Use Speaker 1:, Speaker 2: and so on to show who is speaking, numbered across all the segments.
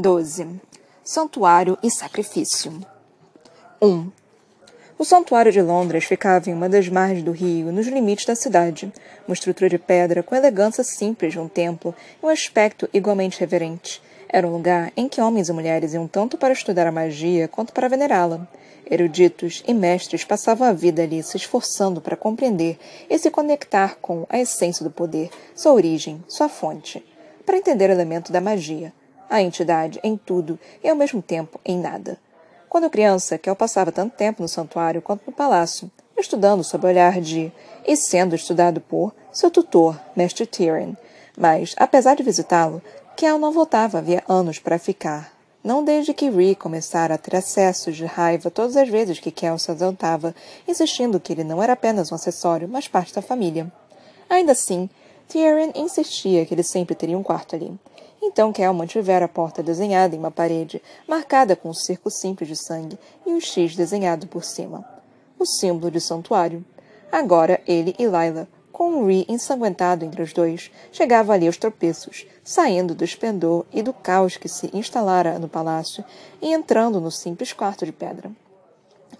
Speaker 1: 12. Santuário e sacrifício. 1. O santuário de Londres ficava em uma das margens do rio, nos limites da cidade. Uma estrutura de pedra com elegância simples de um templo e um aspecto igualmente reverente. Era um lugar em que homens e mulheres iam tanto para estudar a magia quanto para venerá-la. Eruditos e mestres passavam a vida ali se esforçando para compreender e se conectar com a essência do poder, sua origem, sua fonte, para entender o elemento da magia, a entidade em tudo e ao mesmo tempo em nada. Quando criança, Kel passava tanto tempo no santuário quanto no palácio, estudando sob o olhar de e sendo estudado por seu tutor, Mestre Tyrion. Mas, apesar de visitá-lo, Kel não voltava havia anos para ficar. Não desde que Ree começara a ter acessos de raiva todas as vezes que Kel se ausentava, insistindo que ele não era apenas um acessório, mas parte da família. Ainda assim, Tyrion insistia que ele sempre teria um quarto ali. Então Kel mantivera a porta desenhada em uma parede, marcada com um circo simples de sangue e um X desenhado por cima. O símbolo de santuário. Agora ele e Lila, com um Ree ensanguentado entre os dois, chegavam ali aos tropeços, saindo do esplendor e do caos que se instalara no palácio e entrando no simples quarto de pedra.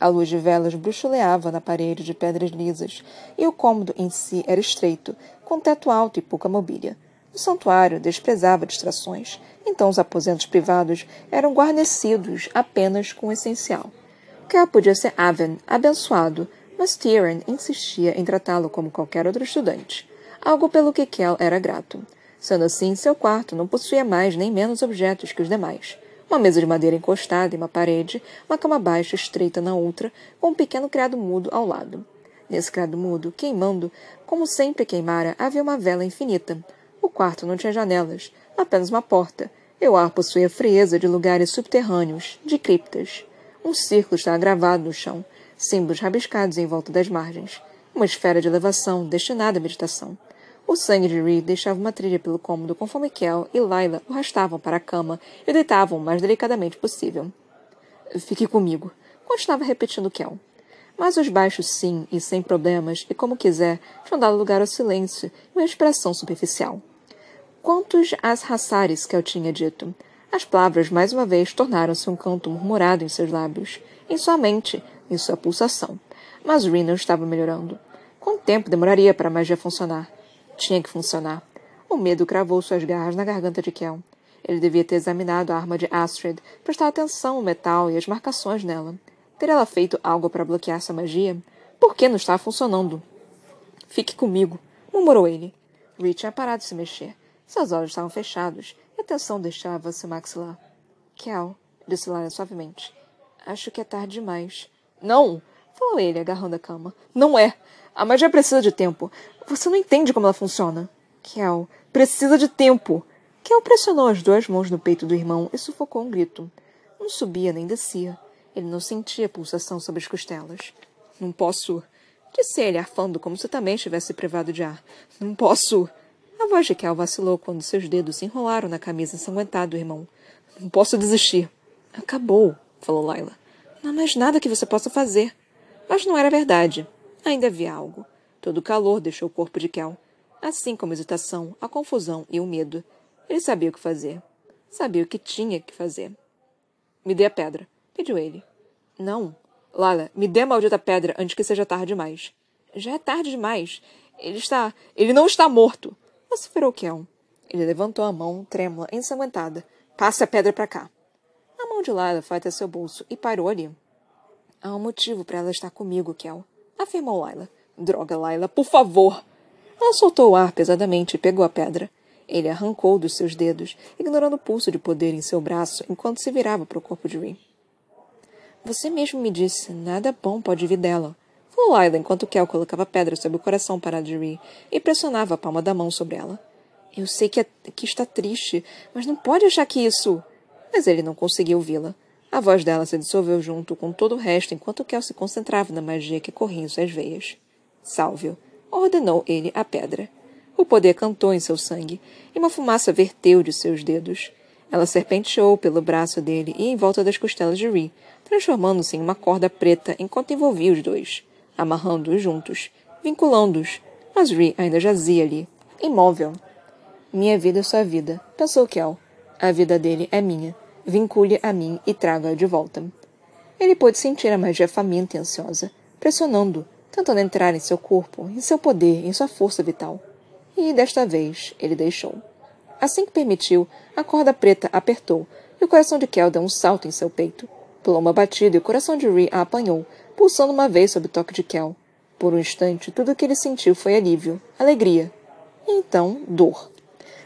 Speaker 1: A luz de velas bruxuleava na parede de pedras lisas, e o cômodo em si era estreito, com teto alto e pouca mobília. O santuário desprezava distrações, então os aposentos privados eram guarnecidos apenas com o essencial. Kel podia ser Aven, abençoado, mas Tyrion insistia em tratá-lo como qualquer outro estudante, algo pelo que Kel era grato. Sendo assim, seu quarto não possuía mais nem menos objetos que os demais. Uma mesa de madeira encostada em uma parede, uma cama baixa estreita na outra, com um pequeno criado mudo ao lado. Nesse criado mudo, queimando, como sempre queimara, havia uma vela infinita, o quarto não tinha janelas, apenas uma porta, e o ar possuía frieza de lugares subterrâneos, de criptas. Um círculo estava gravado no chão, símbolos rabiscados em volta das margens. Uma esfera de elevação, destinada à meditação. O sangue de Reed deixava uma trilha pelo cômodo conforme Kel e Lila o arrastavam para a cama e o deitavam o mais delicadamente possível. Fique comigo, continuava repetindo Kel. Mas os baixos sim e sem problemas, e como quiser, tinham dado lugar ao silêncio e uma expressão superficial. Quantos as raçares que eu tinha dito? As palavras mais uma vez tornaram-se um canto murmurado em seus lábios, em sua mente, em sua pulsação. Mas Reno estava melhorando. Quanto tempo demoraria para a magia funcionar? Tinha que funcionar. O medo cravou suas garras na garganta de Kel. Ele devia ter examinado a arma de Astrid, prestar atenção ao metal e as marcações nela. Ter ela feito algo para bloquear essa magia? Por que não estava funcionando? Fique comigo, murmurou ele. Rich tinha parado de se mexer. Seus olhos estavam fechados e a tensão deixava seu maxilar. Kel, disse Lara suavemente. Acho que é tarde demais. Não! falou ele, agarrando a cama. Não é! A magia precisa de tempo. Você não entende como ela funciona. Kel, precisa de tempo! Kel pressionou as duas mãos no peito do irmão e sufocou um grito. Não subia nem descia. Ele não sentia pulsação sobre as costelas. Não posso, disse ele, arfando como se também estivesse privado de ar. Não posso. A voz de Kel vacilou quando seus dedos se enrolaram na camisa ensanguentada do irmão. Não posso desistir. Acabou, falou Laila. Não há mais nada que você possa fazer. Mas não era verdade. Ainda havia algo. Todo o calor deixou o corpo de Kel. Assim como a hesitação, a confusão e o medo. Ele sabia o que fazer. Sabia o que tinha que fazer. Me dê a pedra, pediu ele. Não. Lala, me dê a maldita pedra antes que seja tarde demais. Já é tarde demais. Ele está. Ele não está morto vociferou Kel. Ele levantou a mão, trêmula, ensanguentada. Passe a pedra para cá. A mão de Lila foi até seu bolso e parou ali. Há um motivo para ela estar comigo, Kel, afirmou Lila. Droga, Lila, por favor! Ela soltou o ar pesadamente e pegou a pedra. Ele arrancou dos seus dedos, ignorando o pulso de poder em seu braço enquanto se virava para o corpo de Ree. Você mesmo me disse, nada bom pode vir dela. Falou Lila enquanto Kel colocava pedra sobre o coração parado de Ree e pressionava a palma da mão sobre ela. Eu sei que, é, que está triste, mas não pode achar que isso. Mas ele não conseguiu ouvi-la. A voz dela se dissolveu junto com todo o resto enquanto Kel se concentrava na magia que corria em suas veias. Salve-o, ordenou ele à pedra. O poder cantou em seu sangue, e uma fumaça verteu de seus dedos. Ela serpenteou pelo braço dele e em volta das costelas de Ree, transformando-se em uma corda preta enquanto envolvia os dois amarrando-os juntos, vinculando-os, mas Ree ainda jazia ali, imóvel. Minha vida é sua vida, pensou Kel. A vida dele é minha. Vincule a mim e traga-a de volta. Ele pôde sentir a magia faminta e ansiosa, pressionando, tentando entrar em seu corpo, em seu poder, em sua força vital. E desta vez ele deixou. Assim que permitiu, a corda preta apertou e o coração de Kel deu um salto em seu peito. Pulou uma batida e o coração de Ree a apanhou, pulsando uma vez sob o toque de Kel. Por um instante, tudo o que ele sentiu foi alívio, alegria. E então, dor.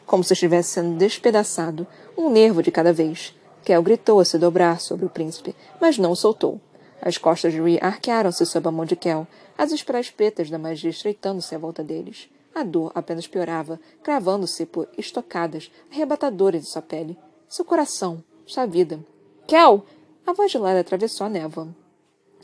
Speaker 1: Como se estivesse sendo despedaçado, um nervo de cada vez. Kel gritou a se dobrar sobre o príncipe, mas não o soltou. As costas de Ree arquearam-se sob a mão de Kel, as espirais pretas da magia estreitando-se à volta deles. A dor apenas piorava, cravando-se por estocadas arrebatadoras de sua pele, seu coração, sua vida. Kel! A voz de Lara atravessou a névoa.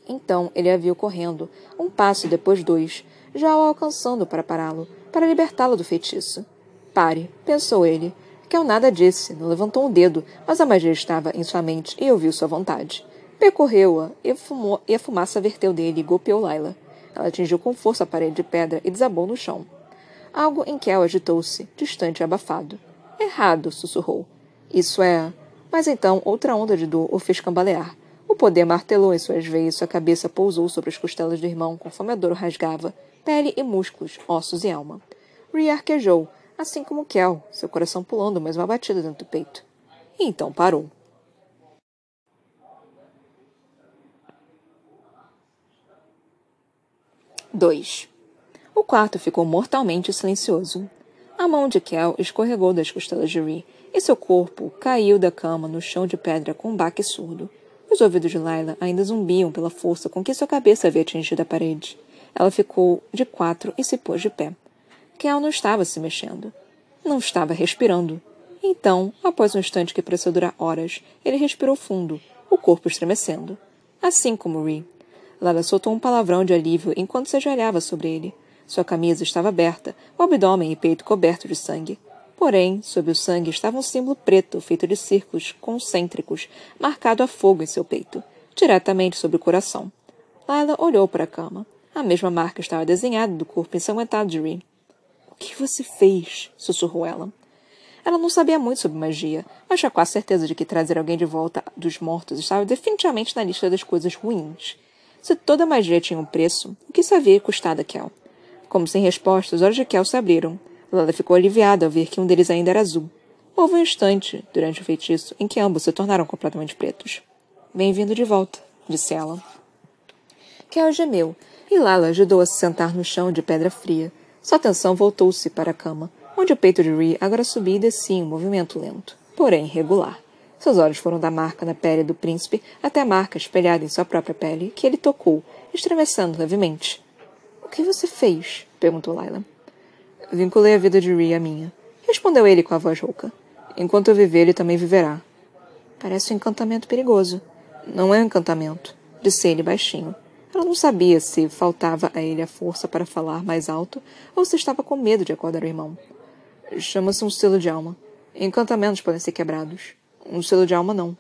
Speaker 1: Então ele a viu correndo, um passo depois dois, já o alcançando para pará-lo, para libertá-lo do feitiço. Pare, pensou ele. Kel nada disse, não levantou um dedo, mas a magia estava em sua mente e ouviu sua vontade. Percorreu-a e, e a fumaça verteu dele e golpeou Laila. Ela atingiu com força a parede de pedra e desabou no chão. Algo em Kel agitou-se, distante e abafado. Errado, sussurrou. Isso é. Mas então outra onda de dor o fez cambalear. O poder martelou em suas veias e sua cabeça pousou sobre as costelas do irmão conforme a dor o rasgava, pele e músculos, ossos e alma. Rhea arquejou, assim como Kel, seu coração pulando mais uma batida dentro do peito. E então parou. Dois. O quarto ficou mortalmente silencioso. A mão de Kel escorregou das costelas de Rhea e seu corpo caiu da cama no chão de pedra com um baque surdo. Os ouvidos de Laila ainda zumbiam pela força com que sua cabeça havia atingido a parede. Ela ficou de quatro e se pôs de pé. Kel não estava se mexendo. Não estava respirando. Então, após um instante que pareceu durar horas, ele respirou fundo, o corpo estremecendo. Assim como Ree. Laila soltou um palavrão de alívio enquanto se ajoelhava sobre ele. Sua camisa estava aberta, o abdômen e peito cobertos de sangue. Porém, sob o sangue estava um símbolo preto feito de círculos concêntricos, marcado a fogo em seu peito, diretamente sobre o coração. Lila olhou para a cama. A mesma marca estava desenhada do corpo ensanguentado de Ree. O que você fez? sussurrou ela. Ela não sabia muito sobre magia, mas tinha quase certeza de que trazer alguém de volta dos mortos estava definitivamente na lista das coisas ruins. Se toda magia tinha um preço, o que isso havia custado a Kel? Como sem resposta, os olhos de Kel se abriram. Lala ficou aliviada ao ver que um deles ainda era azul. Houve um instante, durante o feitiço, em que ambos se tornaram completamente pretos. Bem-vindo de volta, disse ela. Kel gemeu, e Lala ajudou a se sentar no chão de pedra fria. Sua atenção voltou-se para a cama, onde o peito de Ree agora subia e descia em um movimento lento, porém regular. Seus olhos foram da marca na pele do príncipe até a marca espelhada em sua própria pele, que ele tocou, estremecendo levemente. O que você fez? perguntou Laila. Vinculei a vida de Rhea à minha. Respondeu ele com a voz rouca. Enquanto eu viver, ele também viverá. Parece um encantamento perigoso. Não é um encantamento, disse ele baixinho. Ela não sabia se faltava a ele a força para falar mais alto ou se estava com medo de acordar o irmão. Chama-se um selo de alma. Encantamentos podem ser quebrados. Um selo de alma não.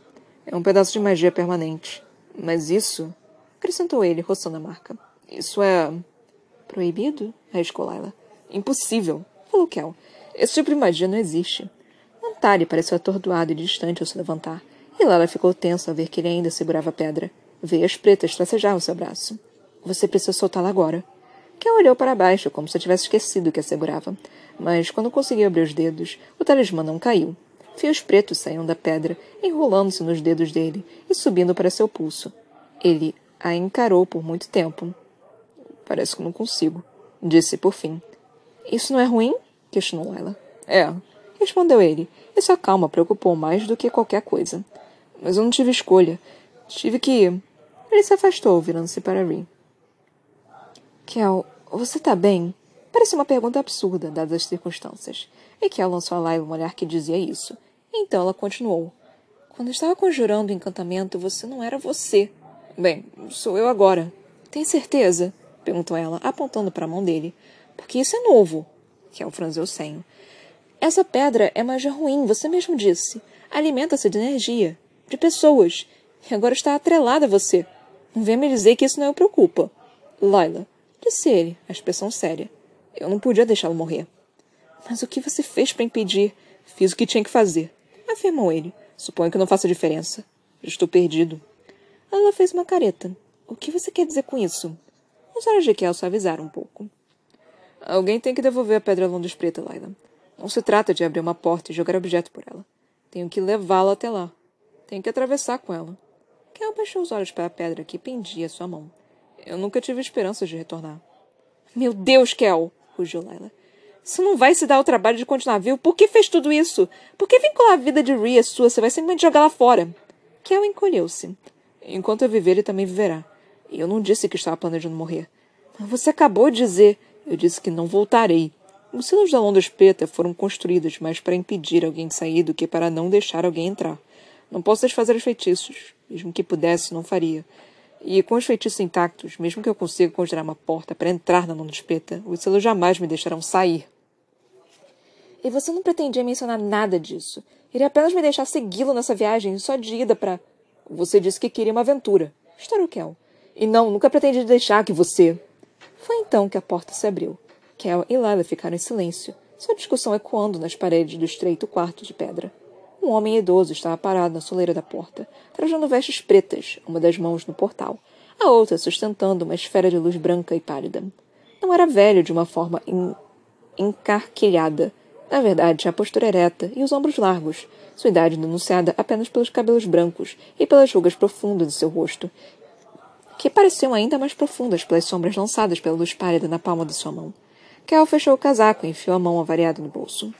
Speaker 1: É um pedaço de magia permanente. Mas isso, acrescentou ele, roçando a marca. Isso é. proibido? arriscou Laila. Impossível, falou Kel. Esse tipo de magia não existe. Antari pareceu atordoado e distante ao se levantar, e Lala ficou tensa ao ver que ele ainda segurava a pedra. Veias pretas tracejavam seu braço. Você precisa soltá-la agora. Kel olhou para baixo, como se tivesse esquecido que a segurava. Mas, quando conseguiu abrir os dedos, o talismã não caiu. Fios pretos saíam da pedra, enrolando-se nos dedos dele e subindo para seu pulso. Ele a encarou por muito tempo. Parece que não consigo, disse por fim. Isso não é ruim? questionou ela. É, respondeu ele, e sua calma preocupou mais do que qualquer coisa. Mas eu não tive escolha. Tive que. Ele se afastou, virando-se para Rin. Kel, você tá bem? Parecia uma pergunta absurda, dadas as circunstâncias. E Kel lançou a Laila um olhar que dizia isso. Então ela continuou. Quando estava conjurando o encantamento, você não era você. Bem, sou eu agora. Tem certeza? perguntou ela, apontando para a mão dele. Porque isso é novo. Kel franziu o senho. Essa pedra é magia ruim, você mesmo disse. Alimenta-se de energia, de pessoas. E agora está atrelada a você. Não venha me dizer que isso não o preocupa. Laila, disse ele, a expressão séria. Eu não podia deixá-lo morrer. Mas o que você fez para impedir? Fiz o que tinha que fazer, afirmou ele. Suponho que não faça diferença. Estou perdido. Ela fez uma careta. O que você quer dizer com isso? Os olhos de Kel suavizaram um pouco. Alguém tem que devolver a pedra Londres preta, Laila. Não se trata de abrir uma porta e jogar objeto por ela. Tenho que levá-la até lá. Tenho que atravessar com ela. Kel baixou os olhos para a pedra que pendia à sua mão. Eu nunca tive esperanças de retornar. Meu Deus, Kel! rugiu Laila. Você não vai se dar o trabalho de continuar vivo? Por que fez tudo isso? Por que vincular a vida de Rhea sua? Você vai simplesmente jogá-la fora. Kel encolheu-se. Enquanto eu viver, ele também viverá. E eu não disse que estava planejando morrer. Mas você acabou de dizer. Eu disse que não voltarei. Os silos da Londres Preta foram construídos mais para impedir alguém de sair do que para não deixar alguém entrar. Não posso desfazer os feitiços. Mesmo que pudesse, não faria. E com os feitiços intactos, mesmo que eu consiga conjurar uma porta para entrar na Londres Preta, os selos jamais me deixarão sair. E você não pretendia mencionar nada disso. Iria apenas me deixar segui-lo nessa viagem só de ida para. Você disse que queria uma aventura. Estourou Kel. E não, nunca pretendi deixar que você. Foi então que a porta se abriu. Kel e Lila ficaram em silêncio, sua discussão ecoando nas paredes do estreito quarto de pedra. Um homem idoso estava parado na soleira da porta, trajando vestes pretas, uma das mãos no portal, a outra sustentando uma esfera de luz branca e pálida. Não era velho de uma forma en encarquilhada. Na verdade, tinha a postura ereta e os ombros largos, sua idade denunciada apenas pelos cabelos brancos e pelas rugas profundas de seu rosto, que pareciam ainda mais profundas pelas sombras lançadas pela luz pálida na palma de sua mão. Kel fechou o casaco e enfiou a mão avariada no bolso.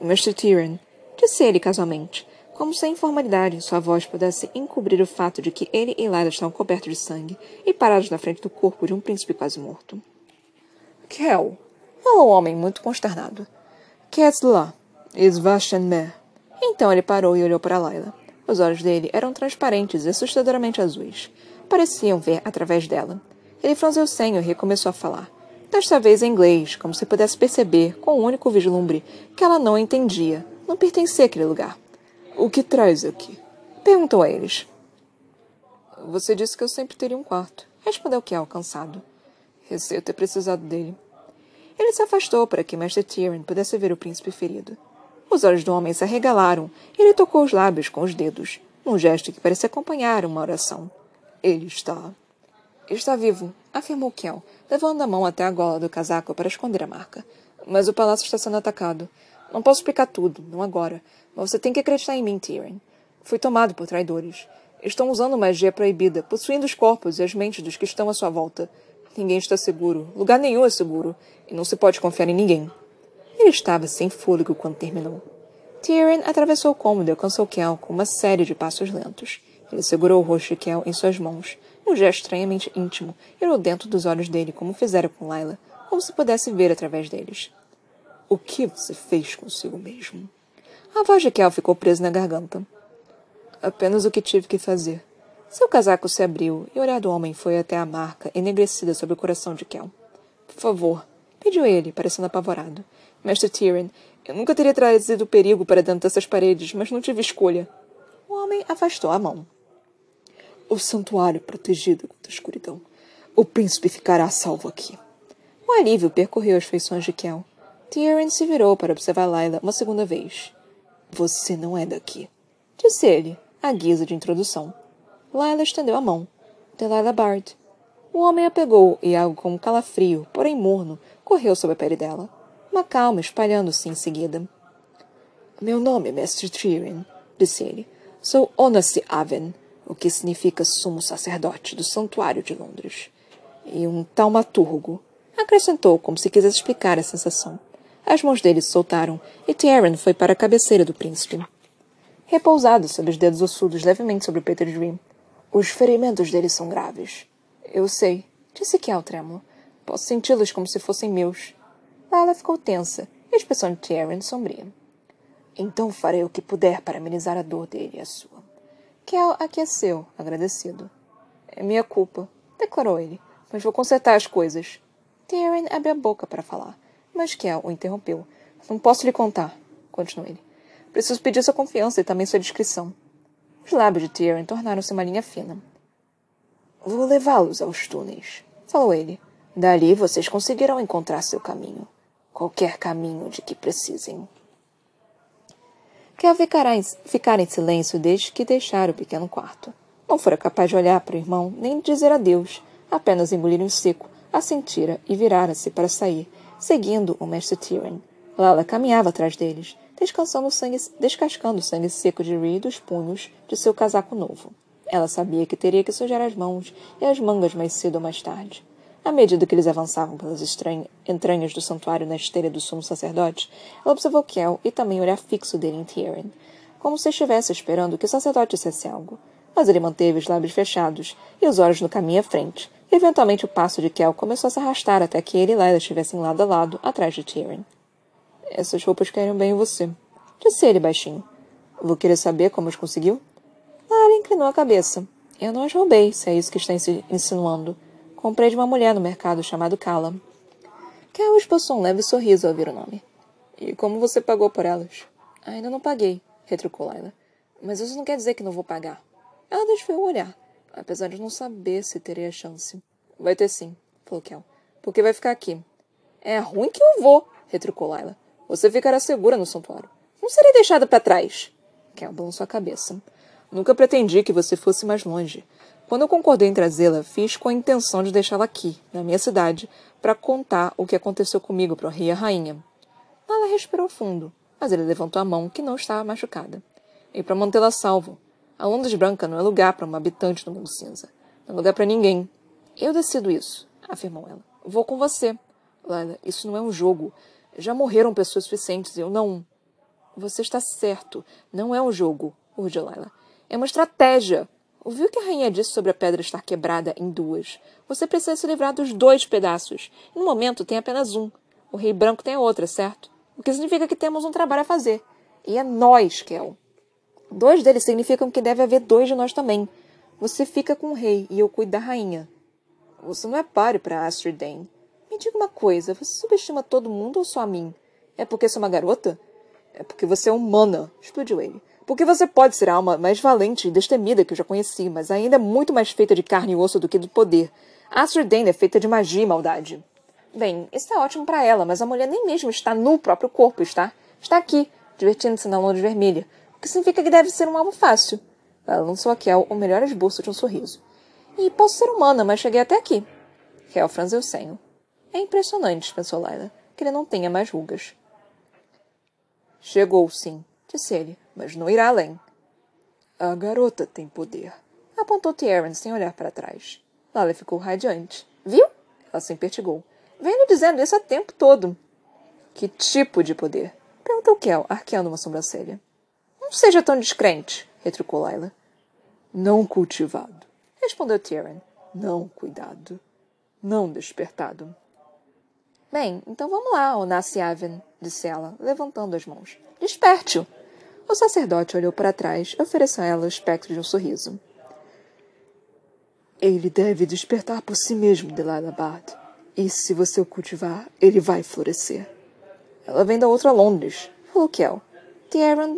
Speaker 1: Mr. Tyrion, disse ele casualmente, como se a informalidade em sua voz pudesse encobrir o fato de que ele e Lila estavam cobertos de sangue e parados na frente do corpo de um príncipe quase morto. Kel, falou o homem muito consternado. Qu'est-ce là? Is mer. Então ele parou e olhou para Lila. Os olhos dele eram transparentes e assustadoramente azuis pareciam ver através dela. Ele franziu o senho e recomeçou a falar. Desta vez em inglês, como se pudesse perceber, com o um único vislumbre, que ela não entendia, não pertencia àquele lugar. O que traz aqui? Perguntou a eles. Você disse que eu sempre teria um quarto, respondeu Kel, cansado. Receio ter precisado dele. Ele se afastou para que Mestre Tyrion pudesse ver o príncipe ferido. Os olhos do homem se arregalaram e ele tocou os lábios com os dedos, num gesto que parecia acompanhar uma oração. Ele está. Está vivo, afirmou Kel, levando a mão até a gola do casaco para esconder a marca. Mas o palácio está sendo atacado. Não posso explicar tudo, não agora. Mas você tem que acreditar em mim, Tyrion. Fui tomado por traidores. Estão usando magia proibida, possuindo os corpos e as mentes dos que estão à sua volta. Ninguém está seguro. Lugar nenhum é seguro. E não se pode confiar em ninguém. Ele estava sem fôlego quando terminou. Tyrion atravessou o cômodo e alcançou Kel com uma série de passos lentos. Ele segurou o rosto de Kel em suas mãos, um gesto estranhamente íntimo, dentro dos olhos dele como fizera com Laila, como se pudesse ver através deles. O que você fez consigo mesmo? A voz de Kel ficou presa na garganta. Apenas o que tive que fazer. Seu casaco se abriu e o olhar do homem foi até a marca enegrecida sobre o coração de Kel. Por favor, pediu ele, parecendo apavorado. Mestre Tyrion, eu nunca teria trazido perigo para dentro dessas paredes, mas não tive escolha. O homem afastou a mão o santuário protegido contra a escuridão. O príncipe ficará salvo aqui. O alívio percorreu as feições de Kel. Tyrion se virou para observar Lila uma segunda vez. Você não é daqui, disse ele, à guisa de introdução. Lila estendeu a mão. Delilah Bard. O homem a pegou e algo como calafrio, porém morno, correu sobre a pele dela. Uma calma espalhando-se em seguida. Meu nome é Mestre Tyrion, disse ele. Sou Onassi Aven, o que significa sumo sacerdote do santuário de Londres. E um taumaturgo, acrescentou como se quisesse explicar a sensação. As mãos dele se soltaram e Tyrion foi para a cabeceira do príncipe. Repousado sob os dedos ossudos levemente sobre de Dream. Os ferimentos dele são graves. Eu sei, disse Kel trêmulo. Posso senti-los como se fossem meus. Lala ficou tensa e a expressão de Tyrion sombria. Então farei o que puder para amenizar a dor dele e a sua. Kel aqueceu, agradecido. É minha culpa, declarou ele, mas vou consertar as coisas. Tyrion abriu a boca para falar, mas Kel o interrompeu. Não posso lhe contar, continuou ele. Preciso pedir sua confiança e também sua discrição. Os lábios de Tyrion tornaram-se uma linha fina. Vou levá-los aos túneis, falou ele. Dali vocês conseguirão encontrar seu caminho. Qualquer caminho de que precisem. Kel ficara em, ficara em silêncio desde que deixara o pequeno quarto. Não fora capaz de olhar para o irmão, nem dizer adeus. Apenas engolir em seco, assentira e virara-se para sair, seguindo o mestre Tyrion. Lala caminhava atrás deles, descansando o sangue, descascando o sangue seco de Ree dos punhos de seu casaco novo. Ela sabia que teria que sujar as mãos e as mangas mais cedo ou mais tarde. À medida que eles avançavam pelas entranhas do santuário na esteira do sumo sacerdote, ela observou Kel e também o olhar fixo dele em Tyrion, como se estivesse esperando que o sacerdote dissesse algo. Mas ele manteve os lábios fechados e os olhos no caminho à frente. Eventualmente, o passo de Kel começou a se arrastar até que ele e Layla estivessem lado a lado, atrás de Tyrion. Essas roupas querem bem em você, disse ele baixinho. Vou querer saber como as conseguiu? Lara inclinou a cabeça. Eu não as roubei, se é isso que está insinuando. Comprei de uma mulher no mercado chamado Cala. Kel esboçou um leve sorriso ao ouvir o nome. E como você pagou por elas? Ainda não paguei, retrucou Laila. Mas isso não quer dizer que não vou pagar. Ela desviou o olhar, apesar de não saber se teria chance. Vai ter sim, falou Kel. Porque vai ficar aqui. É ruim que eu vou, retrucou Laila. Você ficará segura no santuário. Não serei deixada para trás. Kel balançou a cabeça. Nunca pretendi que você fosse mais longe. Quando eu concordei em trazê-la, fiz com a intenção de deixá-la aqui, na minha cidade, para contar o que aconteceu comigo para o rei e a rainha. Ela respirou fundo, mas ele levantou a mão, que não estava machucada. E para mantê-la salvo. A Londres Branca não é lugar para uma habitante do mundo cinza. Não é lugar para ninguém. Eu decido isso, afirmou ela. Vou com você. Laila, isso não é um jogo. Já morreram pessoas suficientes eu não. Você está certo. Não é um jogo, urgiu Laila. É uma estratégia. Ouviu que a rainha disse sobre a pedra estar quebrada em duas? Você precisa se livrar dos dois pedaços. No momento, tem apenas um. O rei branco tem a outra, certo? O que significa que temos um trabalho a fazer. E é nós, Kel. Dois deles significam que deve haver dois de nós também. Você fica com o rei e eu cuido da rainha. Você não é páreo para Astrid Dane. Me diga uma coisa, você subestima todo mundo ou só a mim? É porque sou uma garota? É porque você é humana, explodiu ele. Porque você pode ser a alma mais valente e destemida que eu já conheci, mas ainda é muito mais feita de carne e osso do que do poder. Astrid Dane é feita de magia e maldade. Bem, isso é ótimo para ela, mas a mulher nem mesmo está no próprio corpo, está? Está aqui, divertindo-se na Londres Vermelha, o que significa que deve ser um alvo fácil. Ela lançou a Kel o melhor esboço de um sorriso. E posso ser humana, mas cheguei até aqui. Kel franziu o senho. É impressionante, pensou Laila, que ele não tenha mais rugas. Chegou, sim, disse ele, mas não irá além. A garota tem poder. Apontou Tierran sem olhar para trás. Lala ficou radiante. Viu? Ela se impertigou. Venho dizendo isso há tempo todo. Que tipo de poder? Perguntou Kel, arqueando uma sobrancelha. Não seja tão descrente, retrucou Laila. Não cultivado, respondeu Tyrion. Não cuidado. Não despertado. Bem, então vamos lá, Onassi Aven, disse ela, levantando as mãos. Desperte-o. O sacerdote olhou para trás e ofereceu a ela o espectro de um sorriso. Ele deve despertar por si mesmo, Delilah Bard. E se você o cultivar, ele vai florescer. Ela vem da outra Londres, falou Kel. Tierran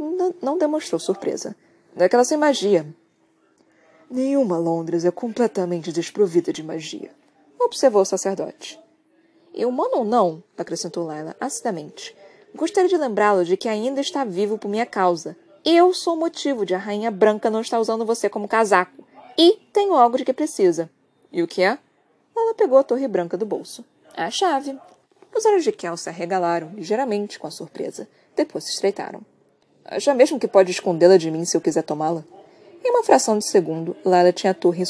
Speaker 1: não demonstrou surpresa. Daquela sem magia. Nenhuma Londres é completamente desprovida de magia, observou o sacerdote. E humano ou não, acrescentou Laila acidamente, Gostaria de lembrá-lo de que ainda está vivo por minha causa. Eu sou o motivo de a Rainha Branca não estar usando você como casaco. E tenho algo de que precisa. E o que é? Ela pegou a torre branca do bolso. A chave. Os olhos de Kel se arregalaram ligeiramente com a surpresa. Depois se estreitaram. Acha mesmo que pode escondê-la de mim se eu quiser tomá-la? Em uma fração de segundo, Lala tinha a torre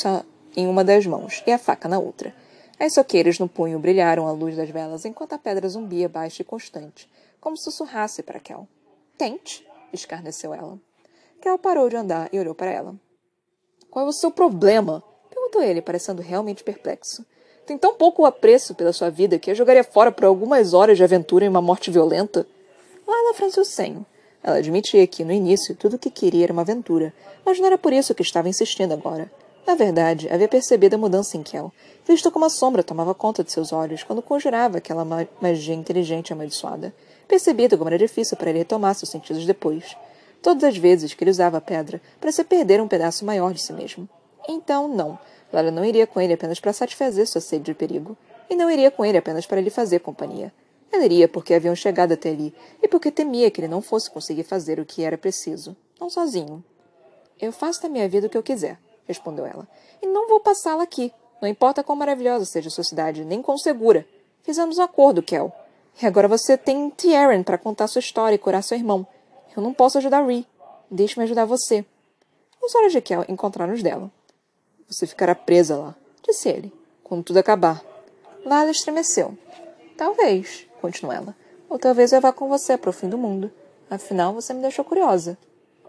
Speaker 1: em uma das mãos e a faca na outra. As soqueiras no punho brilharam à luz das velas enquanto a pedra zumbia baixa e constante, como sussurrasse para Kel. Tente, escarneceu ela. Kel parou de andar e olhou para ela. Qual é o seu problema? perguntou ele, parecendo realmente perplexo. Tem tão pouco apreço pela sua vida que a jogaria fora por algumas horas de aventura em uma morte violenta? Layla franziu o senho. Ela admitia que, no início, tudo o que queria era uma aventura, mas não era por isso que estava insistindo agora. Na verdade, havia percebido a mudança em Kel, visto como a sombra tomava conta de seus olhos quando conjurava aquela magia inteligente amaldiçoada percebido como era difícil para ele retomar seus sentidos depois. Todas as vezes que ele usava a pedra, parecia perder um pedaço maior de si mesmo. Então, não. Lara não iria com ele apenas para satisfazer sua sede de perigo. E não iria com ele apenas para lhe fazer companhia. Ela iria porque haviam chegado até ali e porque temia que ele não fosse conseguir fazer o que era preciso, não sozinho. Eu faço da minha vida o que eu quiser, respondeu ela, e não vou passá-la aqui. Não importa quão maravilhosa seja a sua cidade, nem quão segura. Fizemos um acordo, Kel. E agora você tem Tieran para contar sua história e curar seu irmão. Eu não posso ajudar Ree. Deixe-me ajudar você. Os olhos de Kel encontraram os dela. Você ficará presa lá, disse ele, quando tudo acabar. Lala estremeceu. Talvez, continuou ela. Ou talvez eu vá com você para o fim do mundo. Afinal, você me deixou curiosa.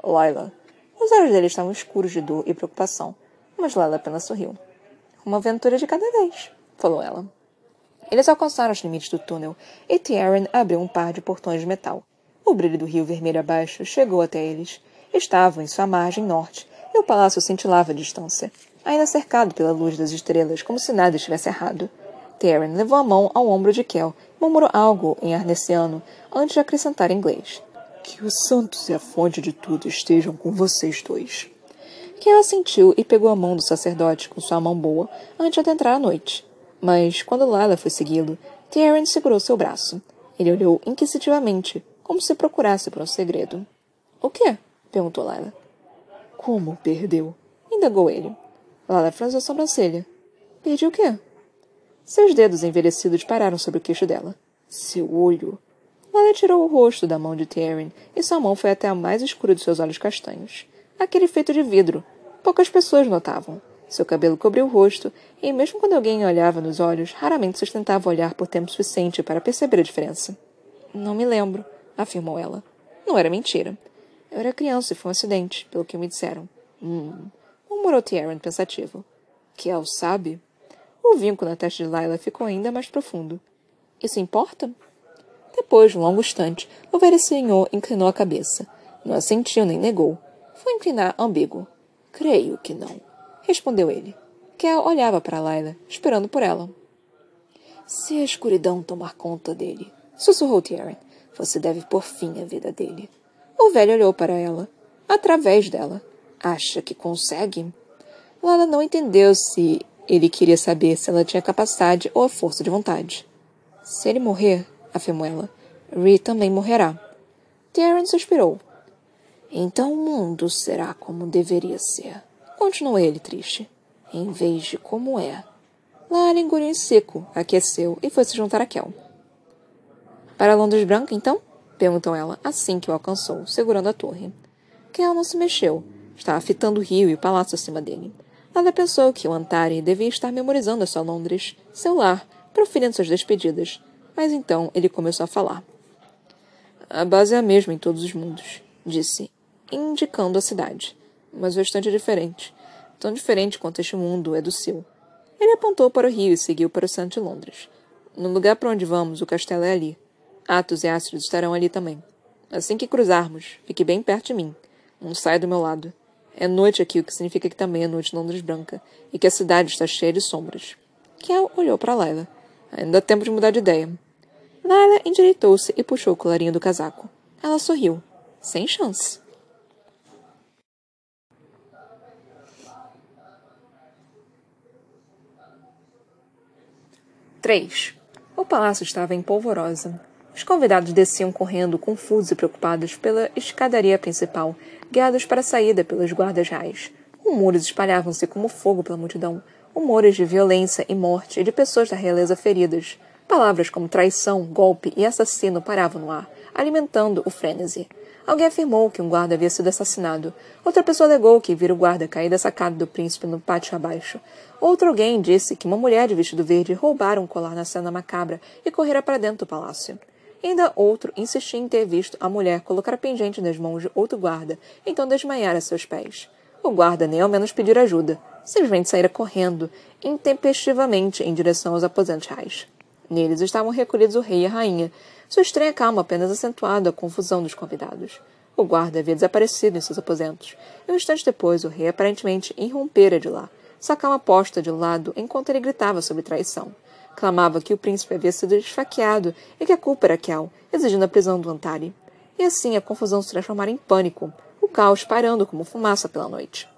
Speaker 1: Lila. Os olhos dele estavam escuros de dor e preocupação, mas Lila apenas sorriu. Uma aventura de cada vez, falou ela. Eles alcançaram os limites do túnel e Tieran abriu um par de portões de metal. O brilho do rio vermelho abaixo chegou até eles. Estavam em sua margem norte e o palácio cintilava à distância, ainda cercado pela luz das estrelas, como se nada estivesse errado. Taryn levou a mão ao ombro de Kel e murmurou algo em arnesiano antes de acrescentar em inglês. Que os santos e a fonte de tudo estejam com vocês dois. Kel assentiu e pegou a mão do sacerdote com sua mão boa antes de adentrar a noite. Mas, quando Lila foi segui-lo, Taryn segurou seu braço. Ele olhou inquisitivamente, como se procurasse por um segredo. O quê? perguntou Lila. Como perdeu? indagou ele. Lila franziu a sobrancelha. Perdi o quê? Seus dedos envelhecidos pararam sobre o queixo dela. Seu olho. Lala tirou o rosto da mão de Taryn e sua mão foi até a mais escura de seus olhos castanhos. Aquele feito de vidro. Poucas pessoas notavam. Seu cabelo cobriu o rosto, e mesmo quando alguém olhava nos olhos, raramente sustentava olhar por tempo suficiente para perceber a diferença. Não me lembro, afirmou ela. Não era mentira. Eu era criança e foi um acidente, pelo que me disseram. Hum, murmurou Taryn pensativo. Kel sabe? O vinco na testa de Lila ficou ainda mais profundo. Isso importa? Depois de um longo instante, o velho senhor inclinou a cabeça. Não assentiu nem negou. Foi inclinar ambíguo. Creio que não, respondeu ele. Kel olhava para Lila, esperando por ela. Se a escuridão tomar conta dele, sussurrou Tyrion, você deve pôr fim à vida dele. O velho olhou para ela, através dela. Acha que consegue? Lila não entendeu se ele queria saber se ela tinha capacidade ou a força de vontade. Se ele morrer, afirmou ela, Ree também morrerá. Taryn suspirou. Então o mundo será como deveria ser. Continuou ele, triste. Em vez de como é. Lara engoliu em seco, aqueceu e foi se juntar a Kel. Para Londres Branca, então? Perguntou ela, assim que o alcançou, segurando a torre. Kel não se mexeu. Estava fitando o rio e o palácio acima dele. Ela pensou que o Antari devia estar memorizando a sua Londres, seu lar, proferindo suas despedidas. Mas então ele começou a falar. A base é a mesma em todos os mundos, disse, indicando a cidade. Mas o restante é diferente. Tão diferente quanto este mundo é do seu. Ele apontou para o rio e seguiu para o centro de Londres. No lugar para onde vamos, o castelo é ali. Atos e Astros estarão ali também. Assim que cruzarmos, fique bem perto de mim. Não saia do meu lado. É noite aqui, o que significa que também é noite em Londres branca, e que a cidade está cheia de sombras. Kel olhou para Layla. Ainda dá tempo de mudar de ideia. Layla endireitou-se e puxou o colarinho do casaco. Ela sorriu. Sem chance. Três. O palácio estava em polvorosa. Os convidados desciam correndo, confusos e preocupados, pela escadaria principal, guiados para a saída pelos guardas reais. Rumores espalhavam-se como fogo pela multidão, rumores de violência e morte e de pessoas da realeza feridas. Palavras como traição, golpe e assassino paravam no ar, alimentando o frenesi. Alguém afirmou que um guarda havia sido assassinado. Outra pessoa alegou que vira o guarda cair da sacada do príncipe no pátio abaixo. Outro alguém disse que uma mulher de vestido verde roubara um colar na cena macabra e correra para dentro do palácio. Ainda outro insistia em ter visto a mulher colocar a pendente nas mãos de outro guarda, então desmaiar a seus pés. O guarda nem ao menos pedir ajuda, simplesmente saíra correndo, intempestivamente em direção aos aposentos reais. Neles estavam recolhidos o rei e a rainha, sua estranha calma apenas acentuando a confusão dos convidados. O guarda havia desaparecido em seus aposentos, e um instante depois o rei aparentemente irrompera de lá, sua calma posta de lado enquanto ele gritava sobre traição. Clamava que o príncipe havia sido esfaqueado e que a culpa era Kel, exigindo a prisão do Antari. E assim a confusão se transformara em pânico, o caos pairando como fumaça pela noite.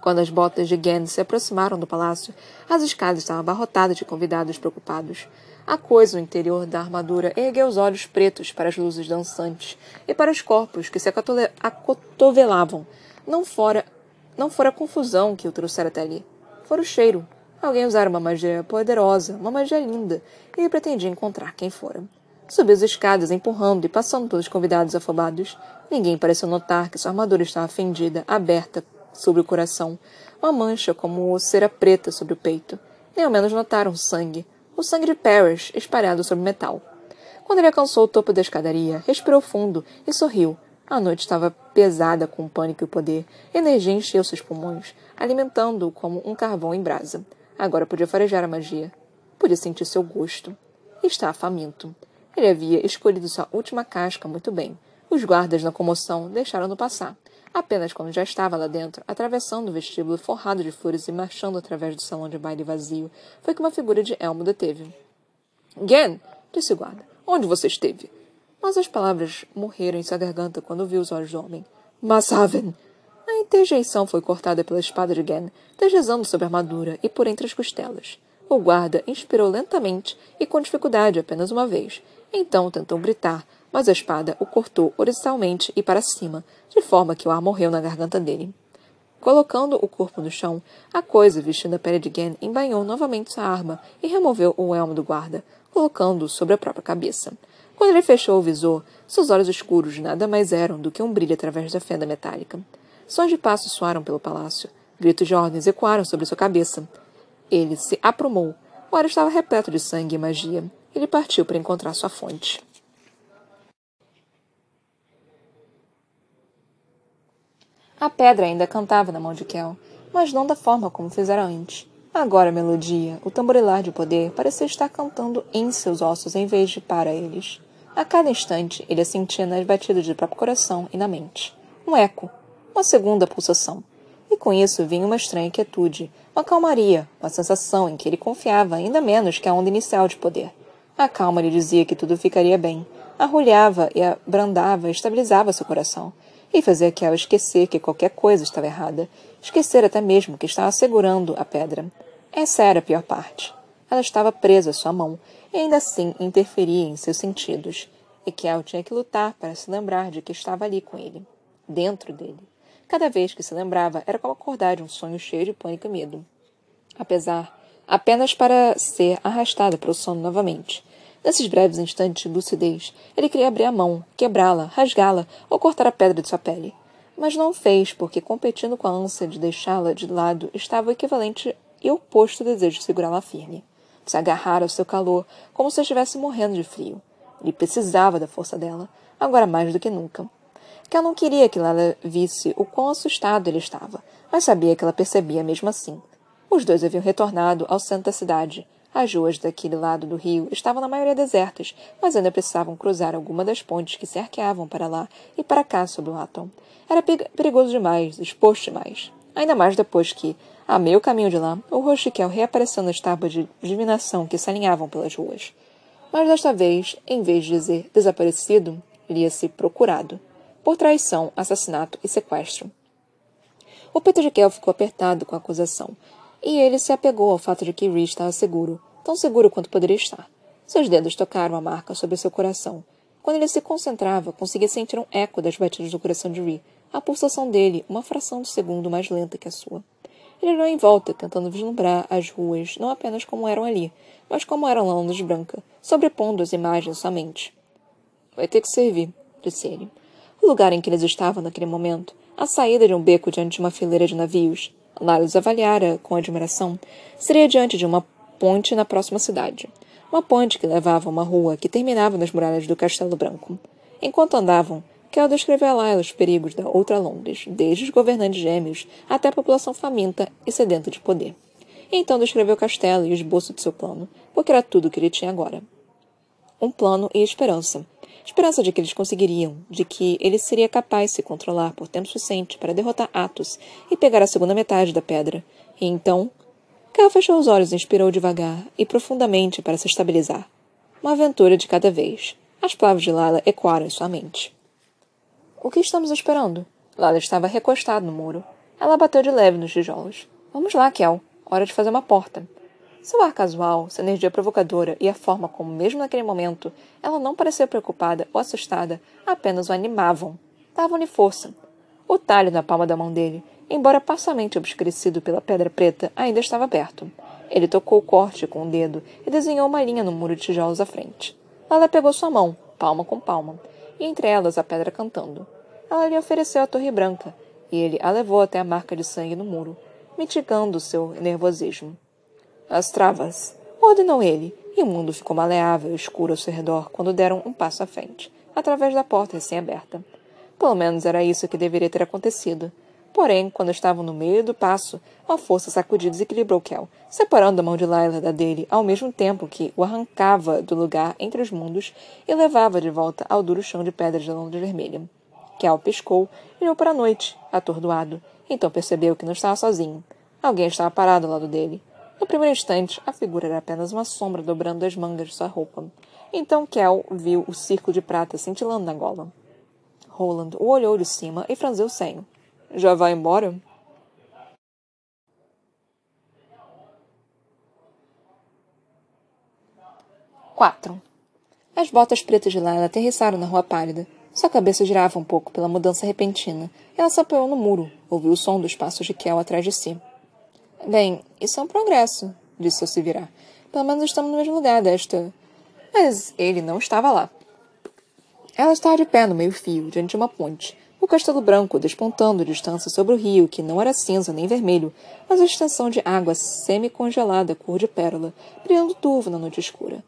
Speaker 1: Quando as botas de Gen se aproximaram do palácio, as escadas estavam abarrotadas de convidados preocupados. A coisa no interior da armadura ergueu os olhos pretos para as luzes dançantes e para os corpos que se acotovelavam. Não fora, não fora a confusão que o trouxera até ali. Fora o cheiro. Alguém usara uma magia poderosa, uma magia linda, e ele pretendia encontrar quem fora. Subiu as escadas, empurrando e passando pelos convidados afobados. Ninguém pareceu notar que sua armadura estava fendida, aberta sobre o coração, uma mancha como cera preta sobre o peito. Nem ao menos notaram sangue, o sangue de Parrish espalhado sobre o metal. Quando ele alcançou o topo da escadaria, respirou fundo e sorriu. A noite estava pesada com o pânico e o poder. Energia encheu seus pulmões, alimentando-o como um carvão em brasa. Agora podia farejar a magia. Podia sentir seu gosto. Estava faminto. Ele havia escolhido sua última casca muito bem. Os guardas, na comoção, deixaram-no passar. Apenas quando já estava lá dentro, atravessando o vestíbulo forrado de flores e marchando através do salão de baile vazio, foi que uma figura de elmo deteve. Gen! disse o guarda. Onde você esteve? Mas as palavras morreram em sua garganta quando viu os olhos do homem. Massaven! A interjeição foi cortada pela espada de Gen, deslizando sobre a armadura e por entre as costelas. O guarda inspirou lentamente e com dificuldade apenas uma vez. Então tentou gritar, mas a espada o cortou horizontalmente e para cima, de forma que o ar morreu na garganta dele. Colocando o corpo no chão, a coisa vestindo a pele de Gen embainhou novamente sua arma e removeu o elmo do guarda, colocando-o sobre a própria cabeça. Quando ele fechou o visor, seus olhos escuros nada mais eram do que um brilho através da fenda metálica. Sons de passos soaram pelo palácio. Gritos de ordens ecoaram sobre sua cabeça. Ele se aprumou. O ar estava repleto de sangue e magia. Ele partiu para encontrar sua fonte. A pedra ainda cantava na mão de Kel, mas não da forma como fizera antes. Agora a melodia, o tamborilar de poder, parecia estar cantando em seus ossos em vez de para eles. A cada instante, ele a sentia nas batidas do próprio coração e na mente. Um eco, uma segunda pulsação. E com isso vinha uma estranha quietude, uma calmaria, uma sensação em que ele confiava ainda menos que a onda inicial de poder. A calma lhe dizia que tudo ficaria bem. Arrulhava e abrandava estabilizava seu coração e fazia Kel esquecer que qualquer coisa estava errada, esquecer até mesmo que estava segurando a pedra. Essa era a pior parte. Ela estava presa à sua mão e ainda assim interferia em seus sentidos, e Kel tinha que lutar para se lembrar de que estava ali com ele, dentro dele. Cada vez que se lembrava, era como acordar de um sonho cheio de pânico e medo. Apesar, apenas para ser arrastada para o sono novamente, Nesses breves instantes de lucidez, ele queria abrir a mão, quebrá-la, rasgá-la ou cortar a pedra de sua pele. Mas não o fez, porque, competindo com a ânsia de deixá-la de lado, estava o equivalente e oposto desejo de segurá-la firme. Se agarrar ao seu calor, como se estivesse morrendo de frio. Ele precisava da força dela, agora mais do que nunca. Que ela não queria que Lala visse o quão assustado ele estava, mas sabia que ela percebia mesmo assim. Os dois haviam retornado ao centro da cidade, as ruas daquele lado do rio estavam na maioria desertas, mas ainda precisavam cruzar alguma das pontes que se arqueavam para lá e para cá sobre o Atom. Era perigoso demais, exposto demais. Ainda mais depois que, a meio caminho de lá, o Rochiquel reapareceu nas tábuas de divinação que se alinhavam pelas ruas. Mas desta vez, em vez de dizer desaparecido, lia-se procurado. Por traição, assassinato e sequestro. O peito de Kel ficou apertado com a acusação, e ele se apegou ao fato de que Rhys estava seguro, tão seguro quanto poderia estar. Seus dedos tocaram a marca sobre seu coração. Quando ele se concentrava, conseguia sentir um eco das batidas do coração de Rhys, a pulsação dele uma fração de segundo mais lenta que a sua. Ele olhou em volta, tentando vislumbrar as ruas não apenas como eram ali, mas como eram luz branca, sobrepondo as imagens somente. Vai ter que servir, disse ele. O lugar em que eles estavam naquele momento, a saída de um beco diante de uma fileira de navios, Larios avaliara com admiração, seria diante de uma ponte na próxima cidade. Uma ponte que levava a uma rua que terminava nas muralhas do Castelo Branco. Enquanto andavam, Kel descreveu a Lyle os perigos da outra Londres, desde os governantes gêmeos até a população faminta e sedenta de poder. Então descreveu o castelo e o esboço de seu plano, porque era tudo o que ele tinha agora. Um plano e esperança, Esperança de que eles conseguiriam, de que ele seria capaz de se controlar por tempo suficiente para derrotar Atos e pegar a segunda metade da pedra. E então. Cal fechou os olhos e inspirou devagar e profundamente para se estabilizar. Uma aventura de cada vez. As palavras de Lala ecoaram em sua mente. O que estamos esperando? Lala estava recostada no muro. Ela bateu de leve nos tijolos. Vamos lá, Kel. Hora de fazer uma porta. Seu ar casual, sua energia provocadora e a forma como, mesmo naquele momento, ela não parecia preocupada ou assustada, apenas o animavam. Davam-lhe força. O talho na palma da mão dele, embora parcialmente obscurecido pela pedra preta, ainda estava aberto. Ele tocou o corte com o dedo e desenhou uma linha no muro de tijolos à frente. Lala pegou sua mão, palma com palma, e entre elas a pedra cantando. Ela lhe ofereceu a torre branca, e ele a levou até a marca de sangue no muro, mitigando seu nervosismo. As travas, ordenou ele, e o mundo ficou maleável e escuro ao seu redor quando deram um passo à frente, através da porta recém-aberta. Pelo menos era isso que deveria ter acontecido. Porém, quando estavam no meio do passo, uma força sacudiu e desequilibrou Kel, separando a mão de Laila da dele ao mesmo tempo que o arrancava do lugar entre os mundos e levava de volta ao duro chão de pedras de Londres vermelha. Kel piscou e olhou para a noite, atordoado. Então percebeu que não estava sozinho. Alguém estava parado ao lado dele. No primeiro instante, a figura era apenas uma sombra dobrando as mangas de sua roupa. Então Kel viu o círculo de prata cintilando na gola. Roland o olhou de cima e franziu o senho. Já vai embora? Quatro. As botas pretas de Lila aterrissaram na rua pálida. Sua cabeça girava um pouco pela mudança repentina. Ela se apoiou no muro, ouviu o som dos passos de Kel atrás de si. Bem, isso é um progresso, disse ao se virar. Pelo menos estamos no mesmo lugar desta. Mas ele não estava lá. Ela estava de pé no meio-fio, diante de uma ponte. O castelo branco despontando distância sobre o rio, que não era cinza nem vermelho, mas a extensão de água semi-congelada cor de pérola, brilhando turvo na noite escura.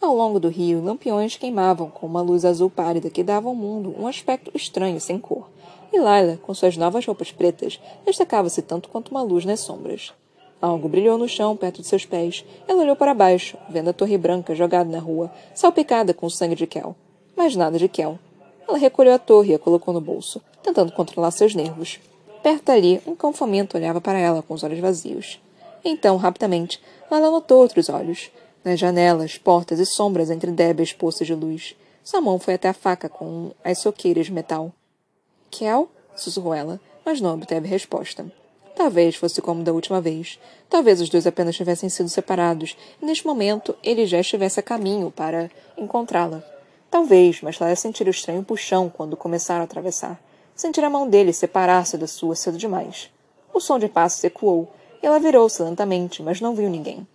Speaker 1: Ao longo do rio, lampiões queimavam com uma luz azul pálida que dava ao mundo um aspecto estranho sem cor e Laila, com suas novas roupas pretas, destacava-se tanto quanto uma luz nas sombras. Algo brilhou no chão perto de seus pés. Ela olhou para baixo, vendo a torre branca jogada na rua, salpicada com o sangue de Kel. Mas nada de Kel. Ela recolheu a torre e a colocou no bolso, tentando controlar seus nervos. Perto ali, um cão faminto olhava para ela com os olhos vazios. Então, rapidamente, Lala notou outros olhos. Nas janelas, portas e sombras entre débeis poços de luz. Sua mão foi até a faca com as soqueiras de metal. Kel? sussurrou ela, mas não obteve resposta. Talvez fosse como da última vez. Talvez os dois apenas tivessem sido separados e neste momento ele já estivesse a caminho para encontrá-la. Talvez, mas ela sentir o estranho puxão quando começaram a atravessar. Sentir a mão dele separar-se da sua cedo demais. O som de passos ecoou ela virou-se lentamente, mas não viu ninguém.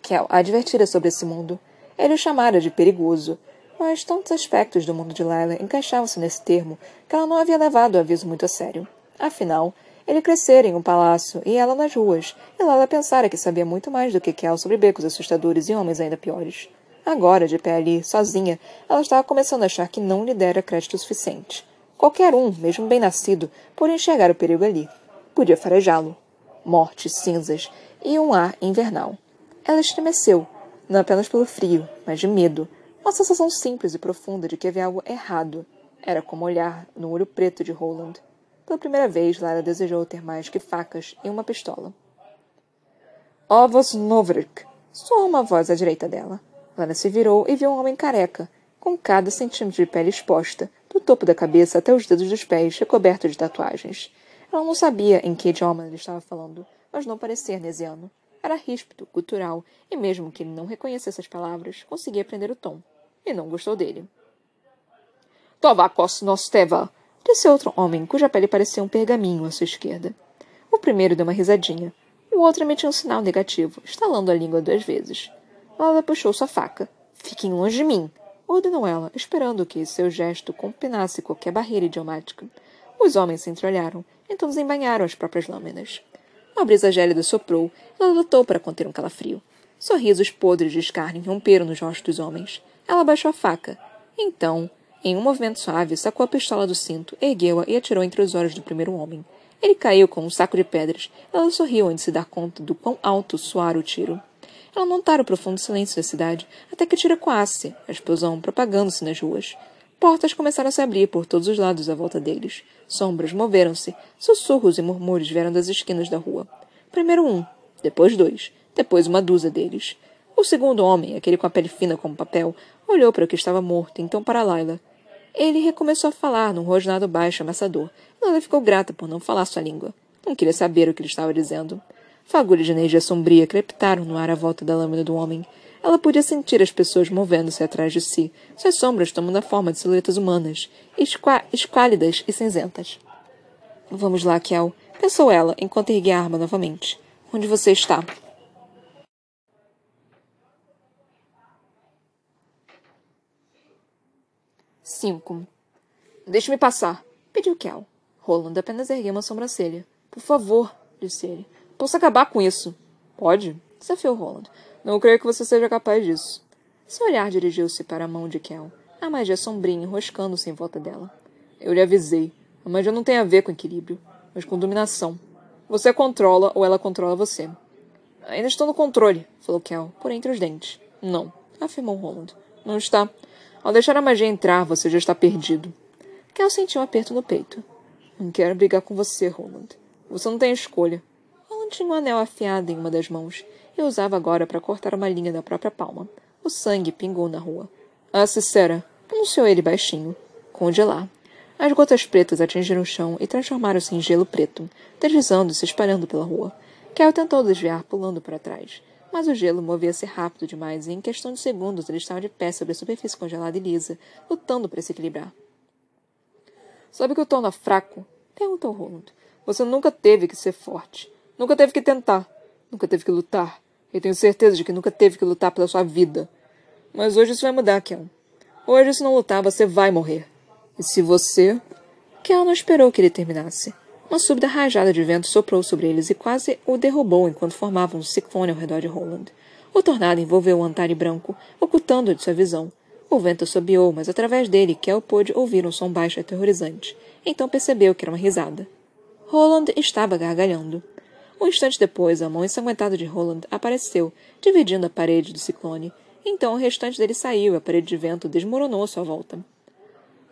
Speaker 1: Kel a advertira sobre esse mundo. Ele o chamara de perigoso, mas tantos aspectos do mundo de Lila encaixavam-se nesse termo que ela não havia levado o aviso muito a sério. Afinal, ele crescera em um palácio e ela nas ruas, e Lila pensara que sabia muito mais do que Kel sobre becos assustadores e homens ainda piores. Agora, de pé ali, sozinha, ela estava começando a achar que não lhe dera crédito suficiente. Qualquer um, mesmo bem-nascido, podia enxergar o perigo ali. Podia farejá-lo. Morte, cinzas e um ar invernal. Ela estremeceu, não apenas pelo frio, mas de medo, uma sensação simples e profunda de que havia algo errado. Era como olhar no olho preto de Roland. Pela primeira vez, Lara desejou ter mais que facas e uma pistola. Ovos Novrik! Soou uma voz à direita dela. Lara se virou e viu um homem careca, com cada centímetro de pele exposta, do topo da cabeça até os dedos dos pés, recoberto de tatuagens. Ela não sabia em que idioma ele estava falando, mas não parecia arnesiano. Era ríspido, cultural, e mesmo que ele não reconhecesse as palavras, conseguia aprender o tom e não gostou dele. Tovakos Nosteva, disse outro homem, cuja pele parecia um pergaminho à sua esquerda. O primeiro deu uma risadinha. O outro emitiu um sinal negativo, estalando a língua duas vezes. Ela puxou sua faca. Fiquem longe de mim, ordenou ela, esperando que seu gesto combinasse qualquer barreira idiomática. Os homens se entreolharam, então desembainharam as próprias lâminas. Uma brisa gélida soprou ela lutou para conter um calafrio. Sorrisos podres de escárnio romperam nos rostos dos homens. Ela baixou a faca. Então, em um movimento suave, sacou a pistola do cinto, ergueu-a e atirou entre os olhos do primeiro homem. Ele caiu com um saco de pedras. Ela sorriu antes de se dar conta do quão alto soara o tiro. Ela montara o profundo silêncio da cidade, até que o tiro coasse, a explosão propagando-se nas ruas. Portas começaram a se abrir por todos os lados à volta deles. Sombras moveram-se. Sussurros e murmúrios vieram das esquinas da rua. Primeiro um, depois dois, depois uma dúzia deles. O segundo homem, aquele com a pele fina como papel, olhou para o que estava morto, então para Laila. Ele recomeçou a falar num rosnado baixo amassador. Laila ficou grata por não falar sua língua. Não queria saber o que ele estava dizendo. Fagulhas de energia sombria crepitaram no ar à volta da lâmina do homem. Ela podia sentir as pessoas movendo-se atrás de si, suas sombras tomando a forma de silhuetas humanas, esquálidas e cinzentas. Vamos lá, Kel, pensou ela, enquanto erguia a arma novamente. Onde você está? Cinco. Deixe-me passar, pediu Kel. Roland apenas ergueu uma sobrancelha. Por favor, disse ele. Posso acabar com isso. Pode, desafiou Roland. Não creio que você seja capaz disso. Seu olhar dirigiu-se para a mão de Kel, a magia sombrinha enroscando-se em volta dela. Eu lhe avisei. A magia não tem a ver com equilíbrio, mas com dominação. Você a controla ou ela controla você. Ainda estou no controle, falou Kel, por entre os dentes. Não, afirmou Roland. Não está. Ao deixar a magia entrar, você já está perdido. Kel sentiu um aperto no peito. Não quero brigar com você, Roland. Você não tem escolha. Roland tinha um anel afiado em uma das mãos e usava agora para cortar uma linha da própria palma. O sangue pingou na rua. Ah, Cicera, pronunciou ele baixinho. Congelar. As gotas pretas atingiram o chão e transformaram-se em gelo preto, deslizando e se espalhando pela rua. Kel tentou desviar, pulando para trás. Mas o gelo movia-se rápido demais e, em questão de segundos, ele estava de pé sobre a superfície congelada e lisa, lutando para se equilibrar. Sabe que o torna fraco? Perguntou Roland. Você nunca teve que ser forte. Nunca teve que tentar. Nunca teve que lutar. E tenho certeza de que nunca teve que lutar pela sua vida. Mas hoje isso vai mudar, Kel. Hoje, se não lutar, você vai morrer. E se você. Kel não esperou que ele terminasse. Uma súbita rajada de vento soprou sobre eles e quase o derrubou enquanto formavam um ciclone ao redor de Roland. O tornado envolveu o Antari branco, ocultando-o de sua visão, o vento assobiou, mas através dele Kel pôde ouvir um som baixo e aterrorizante. Então percebeu que era uma risada. Roland estava gargalhando. Um instante depois, a mão ensanguentada de Roland apareceu, dividindo a parede do ciclone. Então o restante dele saiu e a parede de vento desmoronou à sua volta.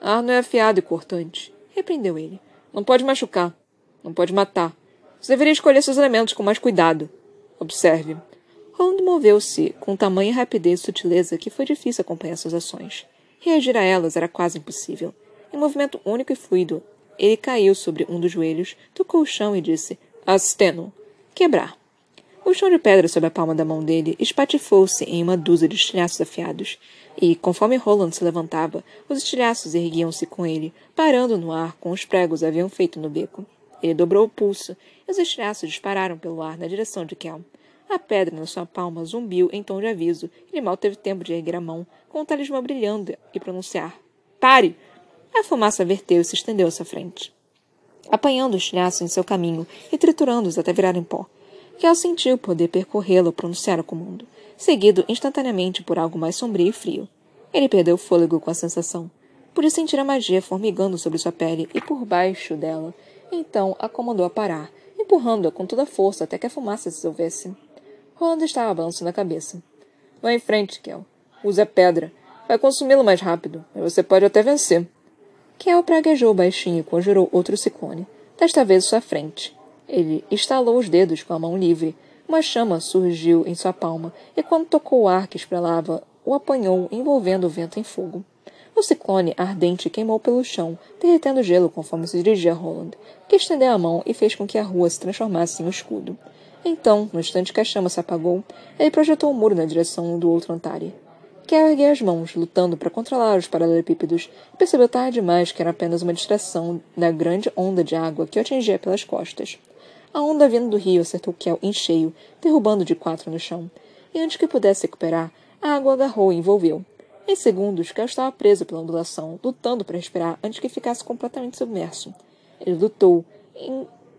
Speaker 1: Arno é afiado e cortante, repreendeu ele. Não pode machucar. Não pode matar. Você deveria escolher seus elementos com mais cuidado. Observe. Roland moveu-se com tamanha rapidez e sutileza que foi difícil acompanhar suas ações. Reagir a elas era quase impossível. Em movimento único e fluido, ele caiu sobre um dos joelhos, tocou o chão e disse: Asteno. Quebrar. O chão de pedra sob a palma da mão dele espatifou-se em uma dúzia de estilhaços afiados, e, conforme Roland se levantava, os estilhaços erguiam-se com ele, parando no ar com os pregos haviam feito no beco. Ele dobrou o pulso, e os estilhaços dispararam pelo ar na direção de Kel. A pedra na sua palma zumbiu em tom de aviso. Ele mal teve tempo de erguer a mão, com o talismã brilhando, e pronunciar: Pare! A fumaça verteu e se estendeu à sua frente, apanhando os tilhaços em seu caminho e triturando-os até virarem pó. Kel sentiu poder percorrê-lo ao pronunciar o comando, seguido instantaneamente por algo mais sombrio e frio. Ele perdeu o fôlego com a sensação. Podia sentir a magia formigando sobre sua pele e por baixo dela. Então a comandou a parar, empurrando-a com toda a força até que a fumaça se dissolvesse. Roland estava balançando a cabeça. Vá em frente, Kel. Use a pedra. Vai consumi-lo mais rápido, mas você pode até vencer. Kel praguejou baixinho e conjurou outro ciclone, desta vez sua frente. Ele estalou os dedos com a mão livre. Uma chama surgiu em sua palma, e quando tocou o ar que esprelava, o apanhou, envolvendo o vento em fogo. O ciclone ardente queimou pelo chão, derretendo gelo conforme se dirigia a Roland, que estendeu a mão e fez com que a rua se transformasse em um escudo. Então, no instante que a chama se apagou, ele projetou o um muro na direção do outro Antari. Kel ergueu as mãos, lutando para controlar os paralelepípedos, e percebeu tarde demais que era apenas uma distração da grande onda de água que o atingia pelas costas. A onda vindo do rio acertou Kel em cheio, derrubando de quatro no chão. E antes que pudesse recuperar, a água agarrou e envolveu. Em segundos, Kel estava preso pela ondulação, lutando para respirar antes que ficasse completamente submerso. Ele lutou,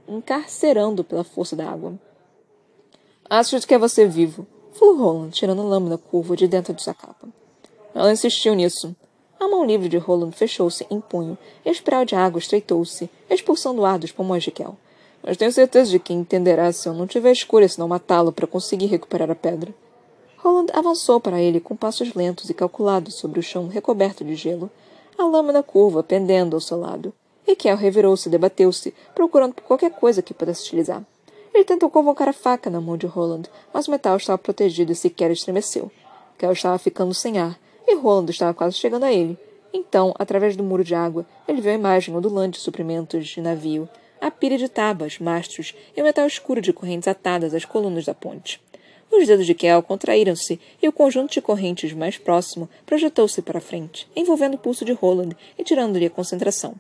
Speaker 1: encarcerando pela força da água. Acho que é você vivo, falou Roland, tirando a lâmina curva de dentro de sua capa. Ela insistiu nisso. A mão livre de Roland fechou-se em punho e a espiral de água estreitou-se, expulsando o ar dos pulmões de Kel. Mas tenho certeza de que entenderá se eu não tiver escolha senão matá-lo para conseguir recuperar a pedra. Roland avançou para ele com passos lentos e calculados sobre o chão recoberto de gelo, a lâmina curva pendendo ao seu lado. E Kel revirou-se e debateu-se, procurando por qualquer coisa que pudesse utilizar. Ele tentou convocar a faca na mão de Roland, mas o metal estava protegido e sequer estremeceu. Kel estava ficando sem ar, e Roland estava quase chegando a ele. Então, através do muro de água, ele viu a imagem ondulante de suprimentos de navio. a pilha de tábuas, mastros e o metal escuro de correntes atadas às colunas da ponte. Os dedos de Kel contraíram-se e o conjunto de correntes mais próximo projetou-se para frente, envolvendo o pulso de Roland e tirando-lhe a concentração.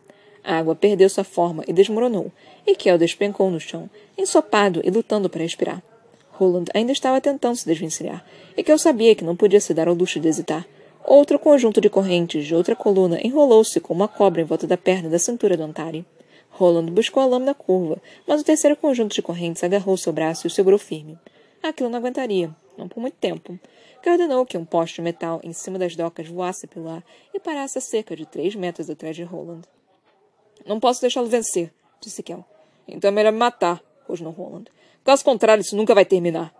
Speaker 1: A água perdeu sua forma e desmoronou, e Kel despencou no chão, ensopado e lutando para respirar. Roland ainda estava tentando se desvencilhar, e Kel sabia que não podia se dar ao luxo de hesitar. Outro conjunto de correntes de outra coluna enrolou-se como uma cobra em volta da perna da cintura do Antari. Roland buscou a lâmina curva, mas o terceiro conjunto de correntes agarrou seu braço e o segurou firme. Aquilo não aguentaria, não por muito tempo. Que ordenou que um poste de metal em cima das docas voasse pelo ar e parasse a cerca de três metros atrás de Roland. Não posso deixá-lo vencer, disse Kel. Então é melhor me matar, rosnou Roland. Caso contrário, isso nunca vai terminar.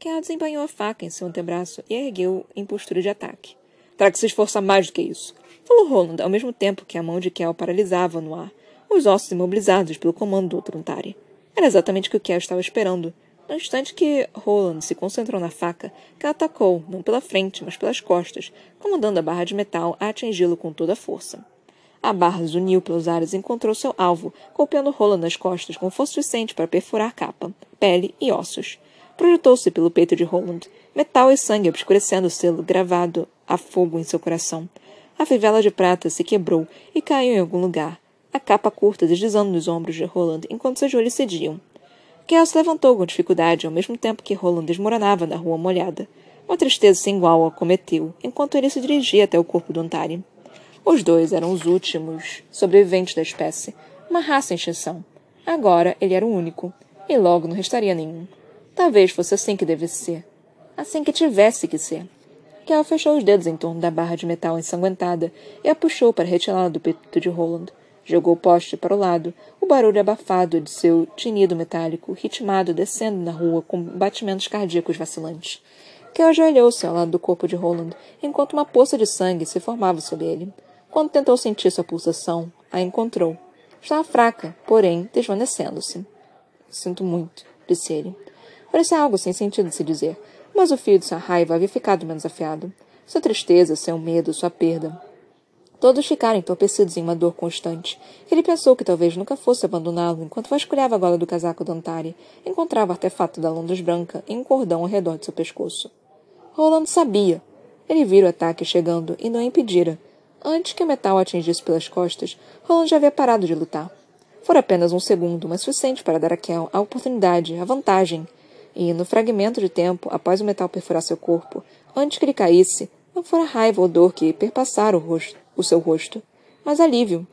Speaker 1: Kel desembanhou a faca em seu antebraço e ergueu em postura de ataque. Terá que se esforçar mais do que isso, falou Roland, ao mesmo tempo que a mão de Kel paralisava no ar, os ossos imobilizados pelo comando do outro Antari. Era exatamente o que Kel estava esperando, no instante que Roland se concentrou na faca, que atacou, não pela frente, mas pelas costas, comandando a barra de metal a atingi-lo com toda a força. A barra zuniu pelos ares e encontrou seu alvo, golpeando Roland nas costas com força suficiente para perfurar capa, pele e ossos. Projetou-se pelo peito de Roland, metal e sangue obscurecendo o selo gravado a fogo em seu coração. A fivela de prata se quebrou e caiu em algum lugar, a capa curta deslizando nos ombros de Roland enquanto seus joelhos cediam. Kel se levantou com dificuldade ao mesmo tempo que Roland desmoronava na rua molhada. Uma tristeza sem igual o acometeu, enquanto ele se dirigia até o corpo do Antari. Os dois eram os últimos sobreviventes da espécie, uma raça em extinção. Agora ele era o único, e logo não restaria nenhum. Talvez fosse assim que devesse ser. Assim que tivesse que ser. Kel fechou os dedos em torno da barra de metal ensanguentada e a puxou para retirá-la do peito de Roland. Jogou o poste para o lado, o barulho abafado de seu tinido metálico, ritmado descendo na rua com batimentos cardíacos vacilantes. Kel ajoelhou-se ao lado do corpo de Roland, enquanto uma poça de sangue se formava sob ele. Quando tentou sentir sua pulsação, a encontrou. Estava fraca, porém desvanecendo-se. Sinto muito, disse ele. Parecia algo sem sentido se dizer, mas o fio de sua raiva havia ficado menos afiado. Sua tristeza, seu medo, sua perda. Todos ficaram entorpecidos em uma dor constante. Ele pensou que talvez nunca fosse abandoná-lo enquanto vasculhava a gola do casaco do Antari. Encontrava o artefato da Londres branca em um cordão ao redor de seu pescoço. Rolando sabia. Ele vira o ataque chegando e não o impedira. Antes que o metal atingisse pelas costas, Roland já havia parado de lutar. Fora apenas um segundo, mas suficiente para dar a Kel a oportunidade, a vantagem. E, no fragmento de tempo, após o metal perfurar seu corpo, antes que ele caísse, não fora raiva ou dor que perpassara o rosto, o seu rosto, mas alívio.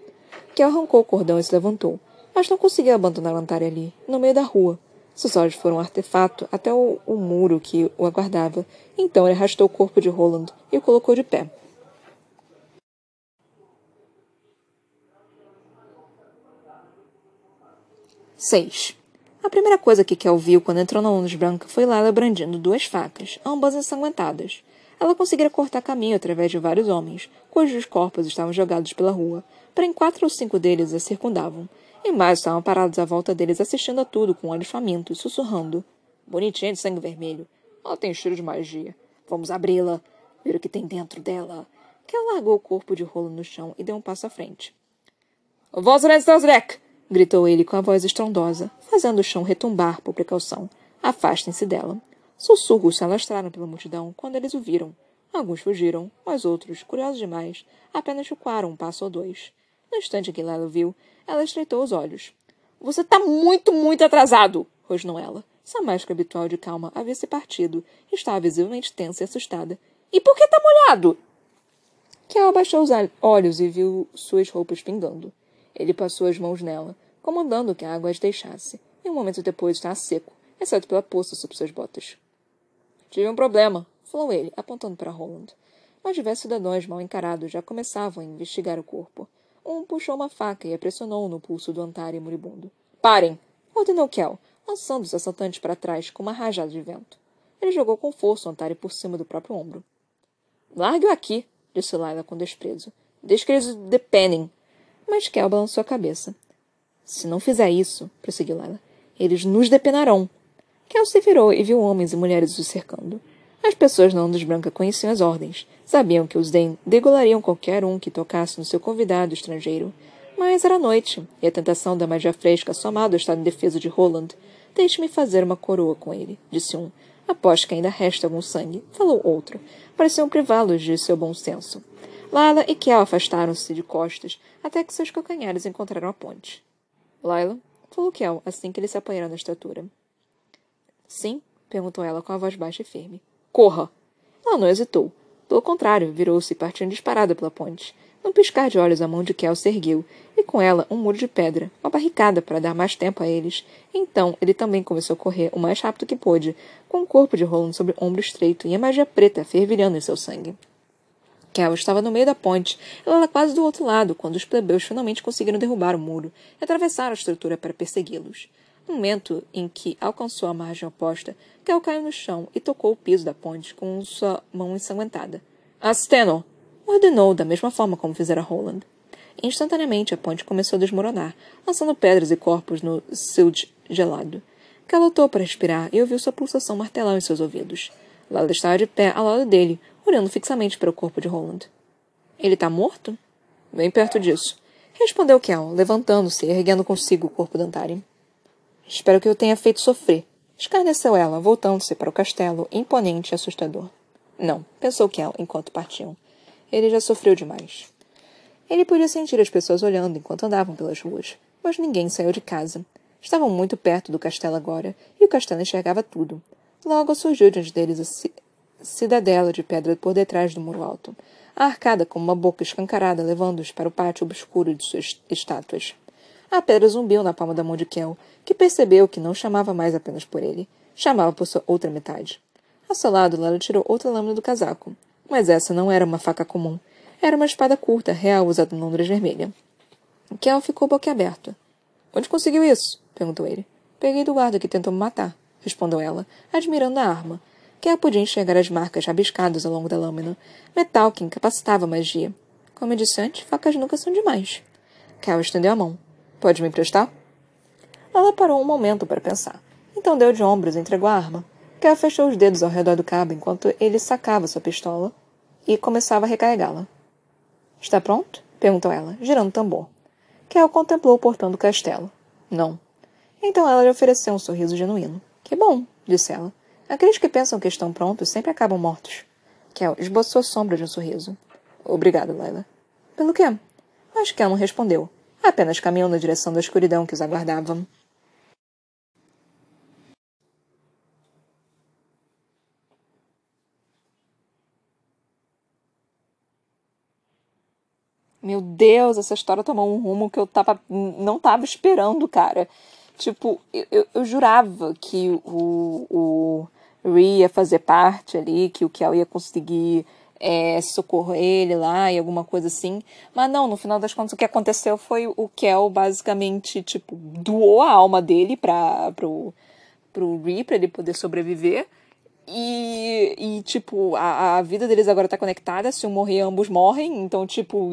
Speaker 1: Que arrancou o cordão e se levantou, mas não conseguiu abandonar Antari ali, no meio da rua. Seus olhos foram um artefato até o, o muro que o aguardava. Então ele arrastou o corpo de Roland e o colocou de pé. Seis. A primeira coisa que Kel viu quando entrou na Luz Branca foi Lala brandindo duas facas, ambas ensanguentadas. Ela conseguira cortar caminho através de vários homens, cujos corpos estavam jogados pela rua, porém quatro ou cinco deles a circundavam, e mais estavam parados à volta deles assistindo a tudo com olhos famintos, sussurrando. Bonitinha de sangue vermelho. Ela tem cheiro de magia. Vamos abri-la. Ver o que tem dentro dela. Que ela largou o corpo de rolo no chão e deu um passo à frente. Vosrek! gritou ele com a voz estrondosa, fazendo o chão retumbar por precaução. Afastem-se dela. Sussurros se alastraram pela multidão quando eles o viram. Alguns fugiram, mas outros, curiosos demais, apenas chucaram um passo ou dois. No instante que Lila viu, ela estreitou os olhos. Você está muito, muito atrasado! rosnou ela. Sua máscara habitual de calma havia se partido estava visivelmente tensa e assustada. E por que está molhado? Kel abaixou os olhos e viu suas roupas pingando. Ele passou as mãos nela, comandando que a água as deixasse, e um momento depois estava seco, exceto pela poça sob suas botas. Tive um problema, falou ele, apontando para Roland. Mas diversos cidadãos mal encarados já começavam a investigar o corpo. Um puxou uma faca e a pressionou no pulso do Antari moribundo. Parem! ordenou Kel, lançando os assaltantes para trás com uma rajada de vento. Ele jogou com força o Antari por cima do próprio ombro. Largue-o aqui, disse Laila com desprezo. Deixe que eles depenem. Mas Kel balançou a cabeça. Se não fizer isso, prosseguiu Laila, eles nos depenarão. Kel se virou e viu homens e mulheres o cercando. As pessoas na Ondas Branca conheciam as ordens. Sabiam que os Den degolariam qualquer um que tocasse no seu convidado estrangeiro. Mas era noite, e a tentação da magia fresca, somado ao estado indefeso de Roland, deixe-me fazer uma coroa com ele, disse um. Aposto que ainda resta algum sangue, falou outro. Pareciam privá-los de seu bom senso. Lila e Kel afastaram-se de costas até que seus calcanhares encontraram a ponte. Lila, falou Kel assim que eles se apanharam na estatura. Sim? perguntou ela com a voz baixa e firme. Corra! Ela não hesitou. Pelo contrário, virou-se e partiu disparada pela ponte. Num piscar de olhos, a mão de Kel se ergueu, e com ela um muro de pedra, uma barricada para dar mais tempo a eles. Então ele também começou a correr o mais rápido que pôde, com o corpo de Roland sobre o ombro estreito e a magia preta fervilhando em seu sangue. Kel estava no meio da ponte, ela era quase do outro lado, quando os plebeus finalmente conseguiram derrubar o muro e atravessar a estrutura para persegui-los. No momento em que alcançou a margem oposta, Kel caiu no chão e tocou o piso da ponte com sua mão ensanguentada. Asteno! ordenou da mesma forma como fizera Roland. Instantaneamente a ponte começou a desmoronar, lançando pedras e corpos no silt gelado. Kel lutou para respirar e ouviu sua pulsação martelar em seus ouvidos. Lala estava de pé ao lado dele, olhando fixamente para o corpo de Roland. Ele está morto? Bem perto disso. Respondeu Kel, levantando-se e erguendo consigo o corpo de Antari. Espero que eu tenha feito sofrer. Escarneceu ela, voltando-se para o castelo, imponente e assustador. Não, pensou Kel enquanto partiam. Ele já sofreu demais. Ele podia sentir as pessoas olhando enquanto andavam pelas ruas, mas ninguém saiu de casa. Estavam muito perto do castelo agora, e o castelo enxergava tudo. Logo surgiu diante deles a ci cidadela de pedra por detrás do muro alto, arcada como uma boca escancarada levando-os para o pátio obscuro de suas estátuas. A pedra zumbiu na palma da mão de Kel, que percebeu que não chamava mais apenas por ele. Chamava por sua outra metade. Ao seu lado, Lara tirou outra lâmina do casaco. Mas essa não era uma faca comum. Era uma espada curta, real, usada em Londres vermelha. Kel ficou boquiaberto. Onde conseguiu isso? perguntou ele. Peguei do guarda que tentou me matar, respondeu ela, admirando a arma. Kel podia enxergar as marcas rabiscadas ao longo da lâmina. Metal que incapacitava a magia. Como eu disse antes, facas nunca são demais. Kel estendeu a mão. Pode me emprestar? Ela parou um momento para pensar. Então deu de ombros e entregou a arma. Kel fechou os dedos ao redor do cabo enquanto ele sacava sua pistola e começava a recarregá-la. Está pronto? perguntou ela, girando o tambor. Kel contemplou o portão do castelo. Não. Então ela lhe ofereceu um sorriso genuíno. Que bom, disse ela. Aqueles que pensam que estão prontos sempre acabam mortos. Kel esboçou a sombra de um sorriso. Obrigada, Laila. Pelo quê? Mas Kel não respondeu apenas caminhou na direção da escuridão que os aguardava. Meu Deus, essa história tomou um rumo que eu tava, não tava esperando, cara. Tipo, eu, eu, eu jurava que o, o ia fazer parte ali, que o Kel ia conseguir é, ele lá e alguma coisa assim. Mas não, no final das contas o que aconteceu foi o Kel basicamente, tipo, doou a alma dele pra, pro, pro Ree pra ele poder sobreviver. E, e tipo, a, a vida deles agora tá conectada. Se um morrer, ambos morrem. Então, tipo,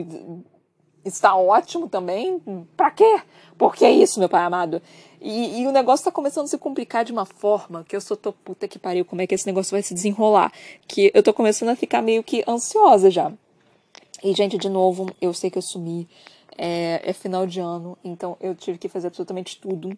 Speaker 1: está ótimo também. Pra quê? Por que isso, meu pai amado? E, e, o negócio tá começando a se complicar de uma forma que eu sou tô puta que pariu, como é que esse negócio vai se desenrolar? Que eu tô começando a ficar meio que ansiosa já. E, gente, de novo, eu sei que eu sumi. É, é final de ano, então eu tive que fazer absolutamente tudo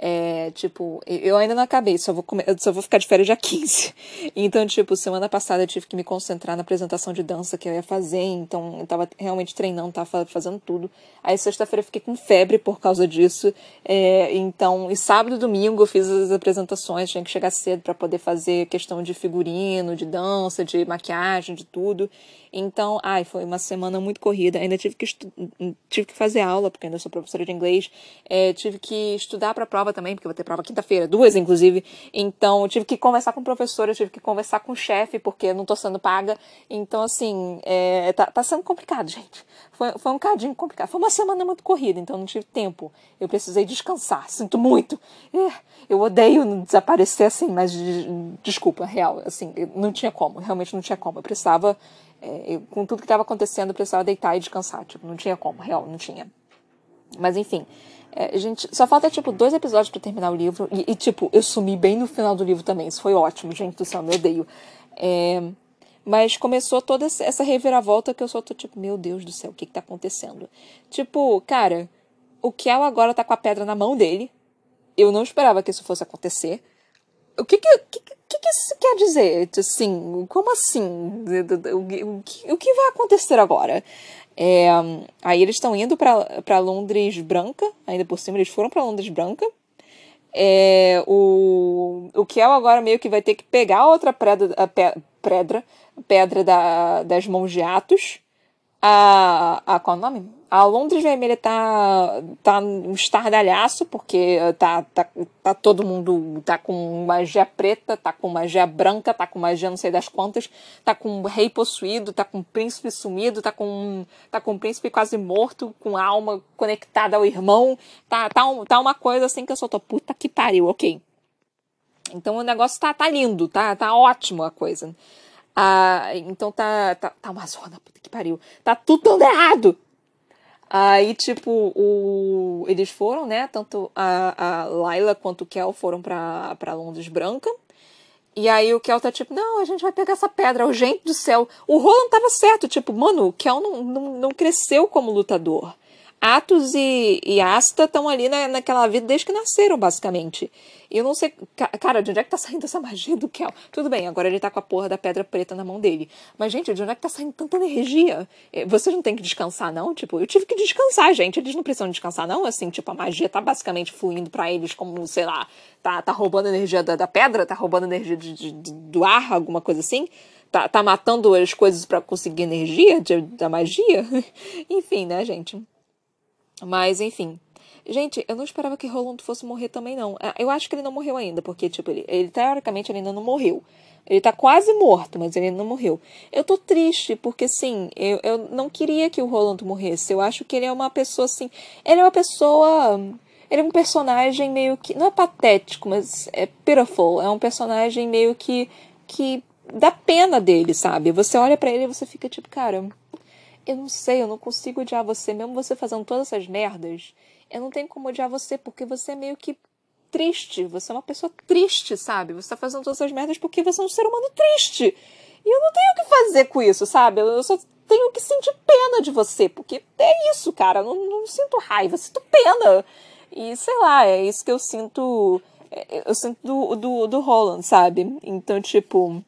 Speaker 1: é, tipo, eu ainda não acabei, só vou, comer, só vou ficar de férias dia 15. Então, tipo, semana passada eu tive que me concentrar na apresentação de dança que eu ia fazer, então eu tava realmente treinando, tava fazendo tudo. Aí sexta-feira eu fiquei com febre por causa disso. É, então, e sábado e domingo eu fiz as apresentações, tinha que chegar cedo para poder fazer questão de figurino, de dança, de maquiagem, de tudo. Então, ai, foi uma semana muito corrida. Ainda tive que, tive que fazer aula, porque ainda sou professora de inglês. É, tive que estudar para a prova também, porque vou ter prova quinta-feira, duas inclusive. Então, tive que conversar com professora, tive que conversar com o chefe, porque não tô sendo paga. Então, assim, é, tá, tá sendo complicado, gente. Foi, foi um cadinho complicado. Foi uma semana muito corrida, então não tive tempo. Eu precisei descansar, sinto muito. É, eu odeio desaparecer assim, mas desculpa, real, assim, não tinha como, realmente não tinha como. Eu precisava é, eu, com tudo que estava acontecendo, eu precisava deitar e descansar. Tipo, não tinha como, real, não tinha. Mas enfim, é, gente, só falta, tipo, dois episódios para terminar o livro. E, e, tipo, eu sumi bem no final do livro também. Isso foi ótimo, gente do céu, me odeio. É, Mas começou toda essa reviravolta que eu só tô tipo, meu Deus do céu, o que que tá acontecendo? Tipo, cara, o Kel agora tá com a pedra na mão dele. Eu não esperava que isso fosse acontecer. O que que, que, que, que isso quer dizer? Assim, como assim? O, o, o que vai acontecer agora? É, aí eles estão indo para Londres Branca, ainda por cima, eles foram para Londres Branca. É, o, o Kel agora meio que vai ter que pegar outra pedra, a pedra, pedra da, das mãos de Atos. A, a, qual é o nome? A Londres Vermelha tá, tá um estardalhaço, porque tá, tá, tá todo mundo tá com magia preta, tá com magia branca, tá com magia não sei das quantas, tá com um rei possuído, tá com um príncipe sumido, tá com, tá com um príncipe quase morto, com a alma conectada ao irmão. Tá, tá, um, tá uma coisa assim que eu só tô, puta que pariu, ok. Então o negócio tá, tá lindo, tá, tá ótimo a coisa. Ah, então tá, tá, tá uma zona, puta que pariu. Tá tudo dando errado. Aí, tipo, o... eles foram, né? Tanto a, a Laila quanto o Kel foram pra, pra Londres Branca. E aí o Kel tá tipo, não, a gente vai pegar essa pedra, o gente do céu. O Roland tava certo, tipo, mano, o Kel não, não, não cresceu como lutador. Atos e, e Asta estão ali na, naquela vida desde que nasceram, basicamente. E eu não sei. Cara, de onde é que tá saindo essa magia do Kel? Tudo bem, agora ele tá com a porra da pedra preta na mão dele. Mas, gente, de onde é que tá saindo tanta energia? Eh, vocês não têm que descansar, não? Tipo, eu tive que descansar, gente. Eles não precisam descansar, não? Assim, tipo, a magia tá basicamente fluindo para eles como, sei lá, tá, tá roubando energia da, da pedra, tá roubando energia de, de, de, do ar, alguma coisa assim. Tá, tá matando as coisas para conseguir energia de, da magia. Enfim, né, gente? Mas, enfim. Gente, eu não esperava que Roland fosse morrer também, não. É, eu acho que ele não morreu ainda, porque, tipo, ele, ele teoricamente ele ainda não morreu. Ele tá quase morto, mas ele ainda não morreu. Eu tô triste, porque, sim, eu, eu não queria que o Roland morresse. Eu acho que ele é uma pessoa, assim. Ele é uma pessoa. Ele é um personagem meio que. Não é patético, mas é pitiful. É um personagem meio que. que dá pena dele, sabe? Você olha para ele e você fica tipo, cara eu não sei, eu não consigo odiar você, mesmo você fazendo todas essas merdas. Eu não tenho como odiar você, porque você é meio que triste. Você é uma pessoa triste, sabe? Você tá fazendo todas essas merdas porque você é um ser humano triste. E eu não tenho o que fazer com isso, sabe? Eu só tenho que sentir pena de você, porque é isso, cara. Eu não, não sinto raiva, sinto pena. E sei lá, é isso que eu sinto. É, eu sinto do, do, do Roland, sabe? Então, tipo.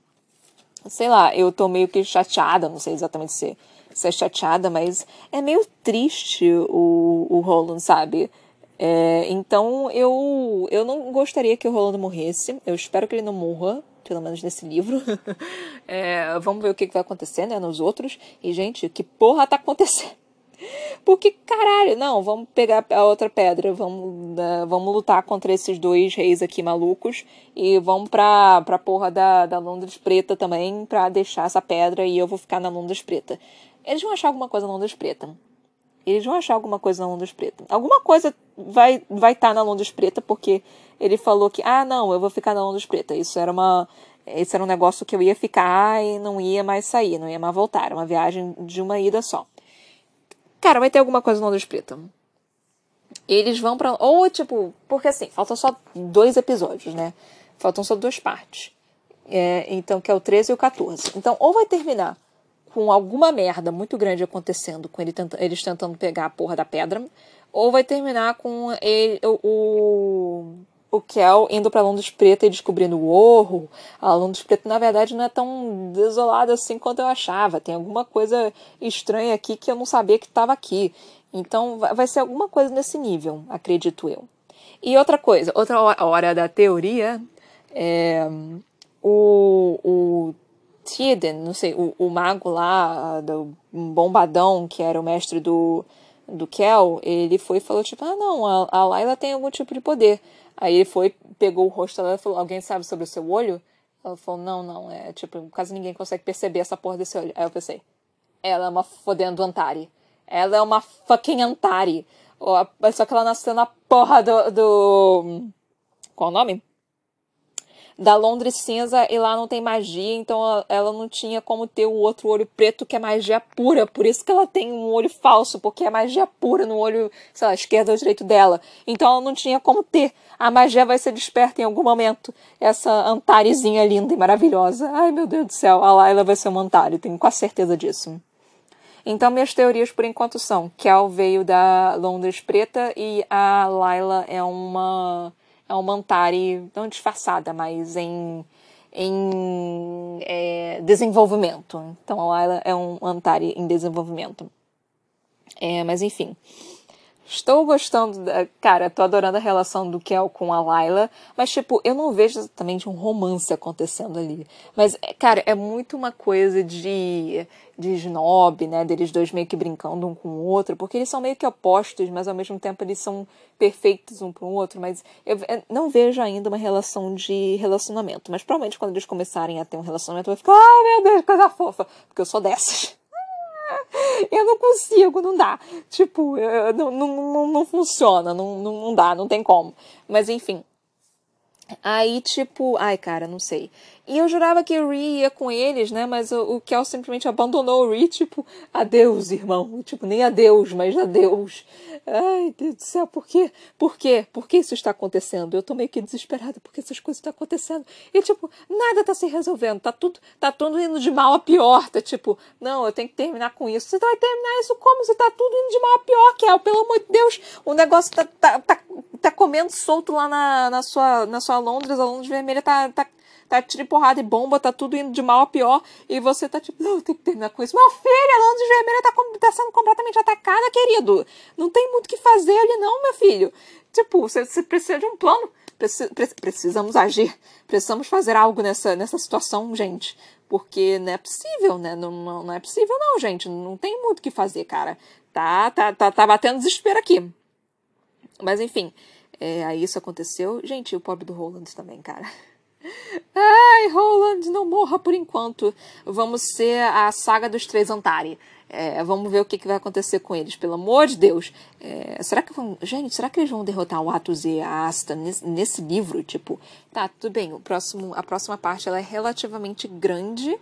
Speaker 1: Sei lá, eu tô meio que chateada, não sei exatamente se ser chateada, mas é meio triste o, o Roland, sabe? É, então eu, eu não gostaria que o Roland morresse. Eu espero que ele não morra, pelo menos nesse livro. é, vamos ver o que, que vai acontecer, né, nos outros. E, gente, que porra tá acontecendo? Porque, caralho, não, vamos pegar a outra pedra, vamos, uh, vamos lutar contra esses dois reis aqui malucos e vamos pra, pra porra da, da Londres Preta também pra deixar essa pedra e eu vou ficar na Londres Preta. Eles vão achar alguma coisa na Londres Preta. Eles vão achar alguma coisa na Londres Preta. Alguma coisa vai estar vai tá na Londres Preta, porque ele falou que, ah, não, eu vou ficar na Londres Preta. Isso era uma. Esse era um negócio que eu ia ficar e não ia mais sair, não ia mais voltar. Era uma viagem de uma ida só. Cara, vai ter alguma coisa na Londres Preta. Eles vão para Ou, tipo, porque assim, faltam só dois episódios, né? Faltam só duas partes. É, então, que é o 13 e o 14. Então, ou vai terminar com alguma merda muito grande acontecendo, com ele tenta, eles tentando pegar a porra da pedra, ou vai terminar com ele, o, o Kel indo para Londres Preta e descobrindo o Orro. A Londres Preta, na verdade, não é tão desolada assim quanto eu achava. Tem alguma coisa estranha aqui que eu não sabia que estava aqui. Então, vai ser alguma coisa nesse nível, acredito eu. E outra coisa, outra hora da teoria, é, o, o Tiden, não sei, o, o mago lá, do bombadão, que era o mestre do, do Kel, ele foi e falou, tipo, ah, não, a, a Layla tem algum tipo de poder. Aí ele foi, pegou o rosto dela e falou, alguém sabe sobre o seu olho? Ela falou, não, não, é tipo, quase ninguém consegue perceber essa porra desse olho. Aí eu pensei, ela é uma fodendo Antari. Ela é uma fucking Antari. Só que ela nasceu na porra do. do... Qual o nome? Da Londres cinza e lá não tem magia, então ela não tinha como ter o outro olho preto que é magia pura. Por isso que ela tem um olho falso, porque é magia pura no olho, sei lá, esquerdo ou direito dela. Então ela não tinha como ter. A magia vai ser desperta em algum momento. Essa Antarezinha linda e maravilhosa. Ai, meu Deus do céu, a Layla vai ser uma Antare, tenho quase certeza disso. Então, minhas teorias por enquanto são: Kel veio da Londres Preta e a Layla é uma é uma Antari não disfarçada, mas em em é, desenvolvimento. Então, a Layla é um Antari em desenvolvimento. É, mas enfim. Estou gostando da. Cara, tô adorando a relação do Kel com a Layla. Mas, tipo, eu não vejo exatamente um romance acontecendo ali. Mas, cara, é muito uma coisa de. de snob, né? Deles dois meio que brincando um com o outro. Porque eles são meio que opostos, mas ao mesmo tempo eles são perfeitos um pro outro. Mas eu não vejo ainda uma relação de relacionamento. Mas provavelmente quando eles começarem a ter um relacionamento, eu vou ficar, ah, meu Deus, coisa fofa. Porque eu sou dessas. eu não consigo, não dá. Tipo, não, não, não, funciona, não, não, não dá, não tem como. Mas enfim. Aí, tipo, ai, cara, não sei. E eu jurava que o Ree ia com eles, né? Mas o, Kel simplesmente abandonou o Ree, tipo, adeus, irmão. Tipo, nem adeus, mas adeus. Ai, Deus do céu, por quê? Por quê? Por que isso está acontecendo? Eu tô meio que desesperada porque essas coisas estão acontecendo. E, tipo, nada tá se resolvendo. Tá tudo, tá tudo indo de mal a pior. Tá tipo, não, eu tenho que terminar com isso. Você vai terminar isso como? Você tá tudo indo de mal a pior, Kel. Pelo amor de Deus, o negócio tá, tá, tá, tá comendo solto lá na, na, sua, na sua Londres. A Londres Vermelha tá, tá tá tiro porrada e bomba, tá tudo indo de mal a pior, e você tá tipo, não, tem que terminar com isso. Meu filho, a Londres Vermelha tá, tá sendo completamente atacada, querido. Não tem muito o que fazer ali não, meu filho. Tipo, você, precisa de um plano. Preci, precisamos agir. Precisamos fazer algo nessa, nessa situação, gente. Porque não é possível, né? Não, não, não é possível, não, gente. Não tem muito o que fazer, cara. Tá, tá, tá, tá batendo desespero aqui. Mas enfim, é, aí isso aconteceu. Gente, o pobre do Roland também, cara. Ai, Roland, não morra por enquanto. Vamos ser a saga dos três Antari. É, vamos ver o que, que, vai acontecer com eles, pelo amor de Deus. É, será que vão. Gente, será que eles vão derrotar o Atos e a Asta nesse, nesse, livro? Tipo, tá, tudo bem. O próximo, a próxima parte ela é relativamente grande.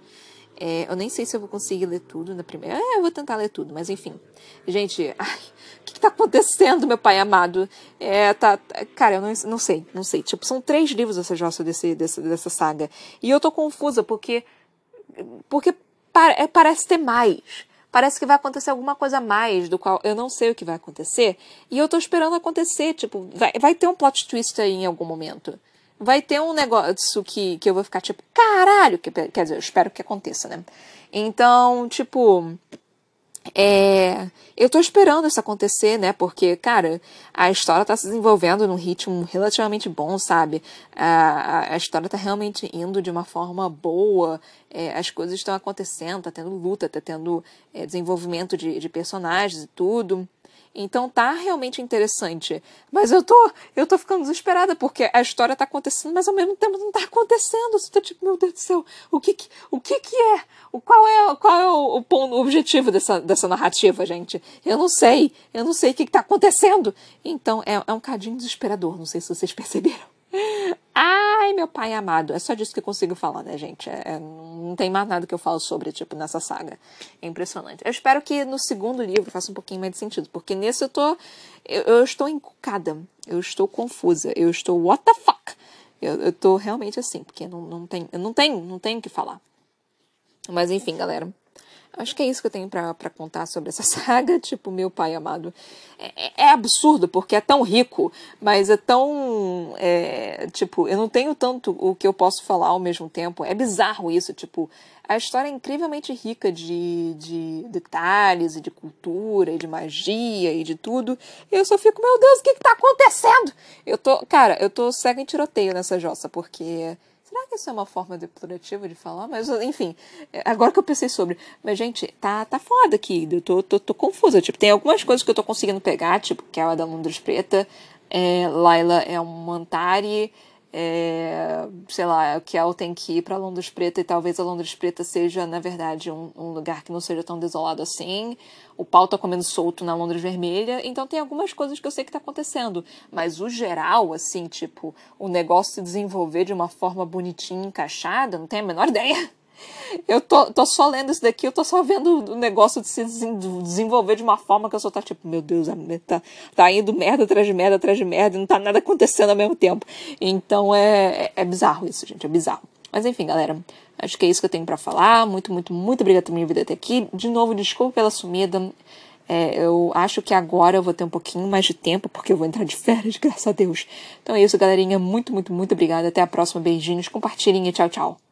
Speaker 1: É, eu nem sei se eu vou conseguir ler tudo na primeira. É, eu vou tentar ler tudo, mas enfim. Gente, ai, o que, que tá acontecendo, meu pai amado? É, tá, tá, cara, eu não, não sei, não sei. Tipo, são três livros essa jossa desse, desse, dessa saga. E eu tô confusa porque. Porque é, parece ter mais. Parece que vai acontecer alguma coisa a mais, do qual eu não sei o que vai acontecer. E eu tô esperando acontecer. Tipo, vai, vai ter um plot twist aí em algum momento vai ter um negócio que, que eu vou ficar tipo, caralho, que, quer dizer, eu espero que aconteça, né? Então, tipo, é, eu tô esperando isso acontecer, né? Porque, cara, a história tá se desenvolvendo num ritmo relativamente bom, sabe? A, a, história tá realmente indo de uma forma boa, é, as coisas estão acontecendo, tá tendo luta, tá tendo é, desenvolvimento de, de personagens e tudo. Então tá realmente interessante. Mas eu tô, eu tô ficando desesperada porque a história tá acontecendo, mas ao mesmo tempo não tá acontecendo. Você tá tipo, meu Deus do céu, o que que, o que, que é? O, qual é, qual é o, o, o objetivo dessa, dessa narrativa, gente? Eu não sei. Eu não sei o que, que tá acontecendo. Então é, é um cadinho desesperador. Não sei se vocês perceberam. Ai, meu pai amado. É só disso que eu consigo falar, né, gente? É, é, não tem mais nada que eu falo sobre, tipo, nessa saga. É impressionante. Eu espero que no segundo livro faça um pouquinho mais de sentido, porque nesse eu tô. Eu, eu estou encucada. Eu estou confusa. Eu estou. What the fuck? Eu, eu tô realmente assim, porque não, não tem. Não tenho, não tenho o que falar. Mas enfim, galera. Acho que é isso que eu tenho para contar sobre essa saga. Tipo, meu pai amado. É, é, é, absurdo, porque é tão rico, mas é tão. É, tipo, eu não tenho tanto o que eu posso falar ao mesmo tempo. É bizarro isso. Tipo, a história é incrivelmente rica de, de detalhes e de cultura e de magia e de tudo. E eu só fico, meu Deus, o que, que tá acontecendo? Eu tô. Cara, eu tô cega em tiroteio nessa jossa, porque Será que isso é uma forma depurativa de falar? Mas, enfim, é, agora que eu pensei sobre. Mas, gente, tá, tá foda aqui. Eu tô, tô, tô confusa. Tipo, tem algumas coisas que eu tô conseguindo pegar, tipo, que é a da Londres Preta. É, Laila é um Mantari. É, sei lá, que ela tem que ir para Londres Preta e talvez a Londres Preta seja, na verdade, um, um, lugar que não seja tão desolado assim. O pau tá comendo solto na Londres Vermelha. Então tem algumas coisas que eu sei que tá acontecendo. Mas o geral, assim, tipo, o negócio se desenvolver de uma forma bonitinha, encaixada, não tenho a menor ideia. Eu tô, tô só lendo isso daqui, eu tô só vendo o negócio de se desenvolver de uma forma que eu só tá tipo, meu Deus, tá, tá indo merda atrás de merda atrás de merda, e não tá nada acontecendo ao mesmo tempo. Então é, é, é bizarro isso, gente, é bizarro. Mas enfim, galera, acho que é isso que eu tenho para falar. Muito, muito, muito obrigada por minha vida até aqui. De novo, desculpa pela sumida. É, eu acho que agora eu vou ter um pouquinho mais de tempo, porque eu vou entrar de férias, graças a Deus. Então é isso, galerinha. Muito, muito, muito obrigada. Até a próxima. Beijinhos. Compartilhem e tchau, tchau.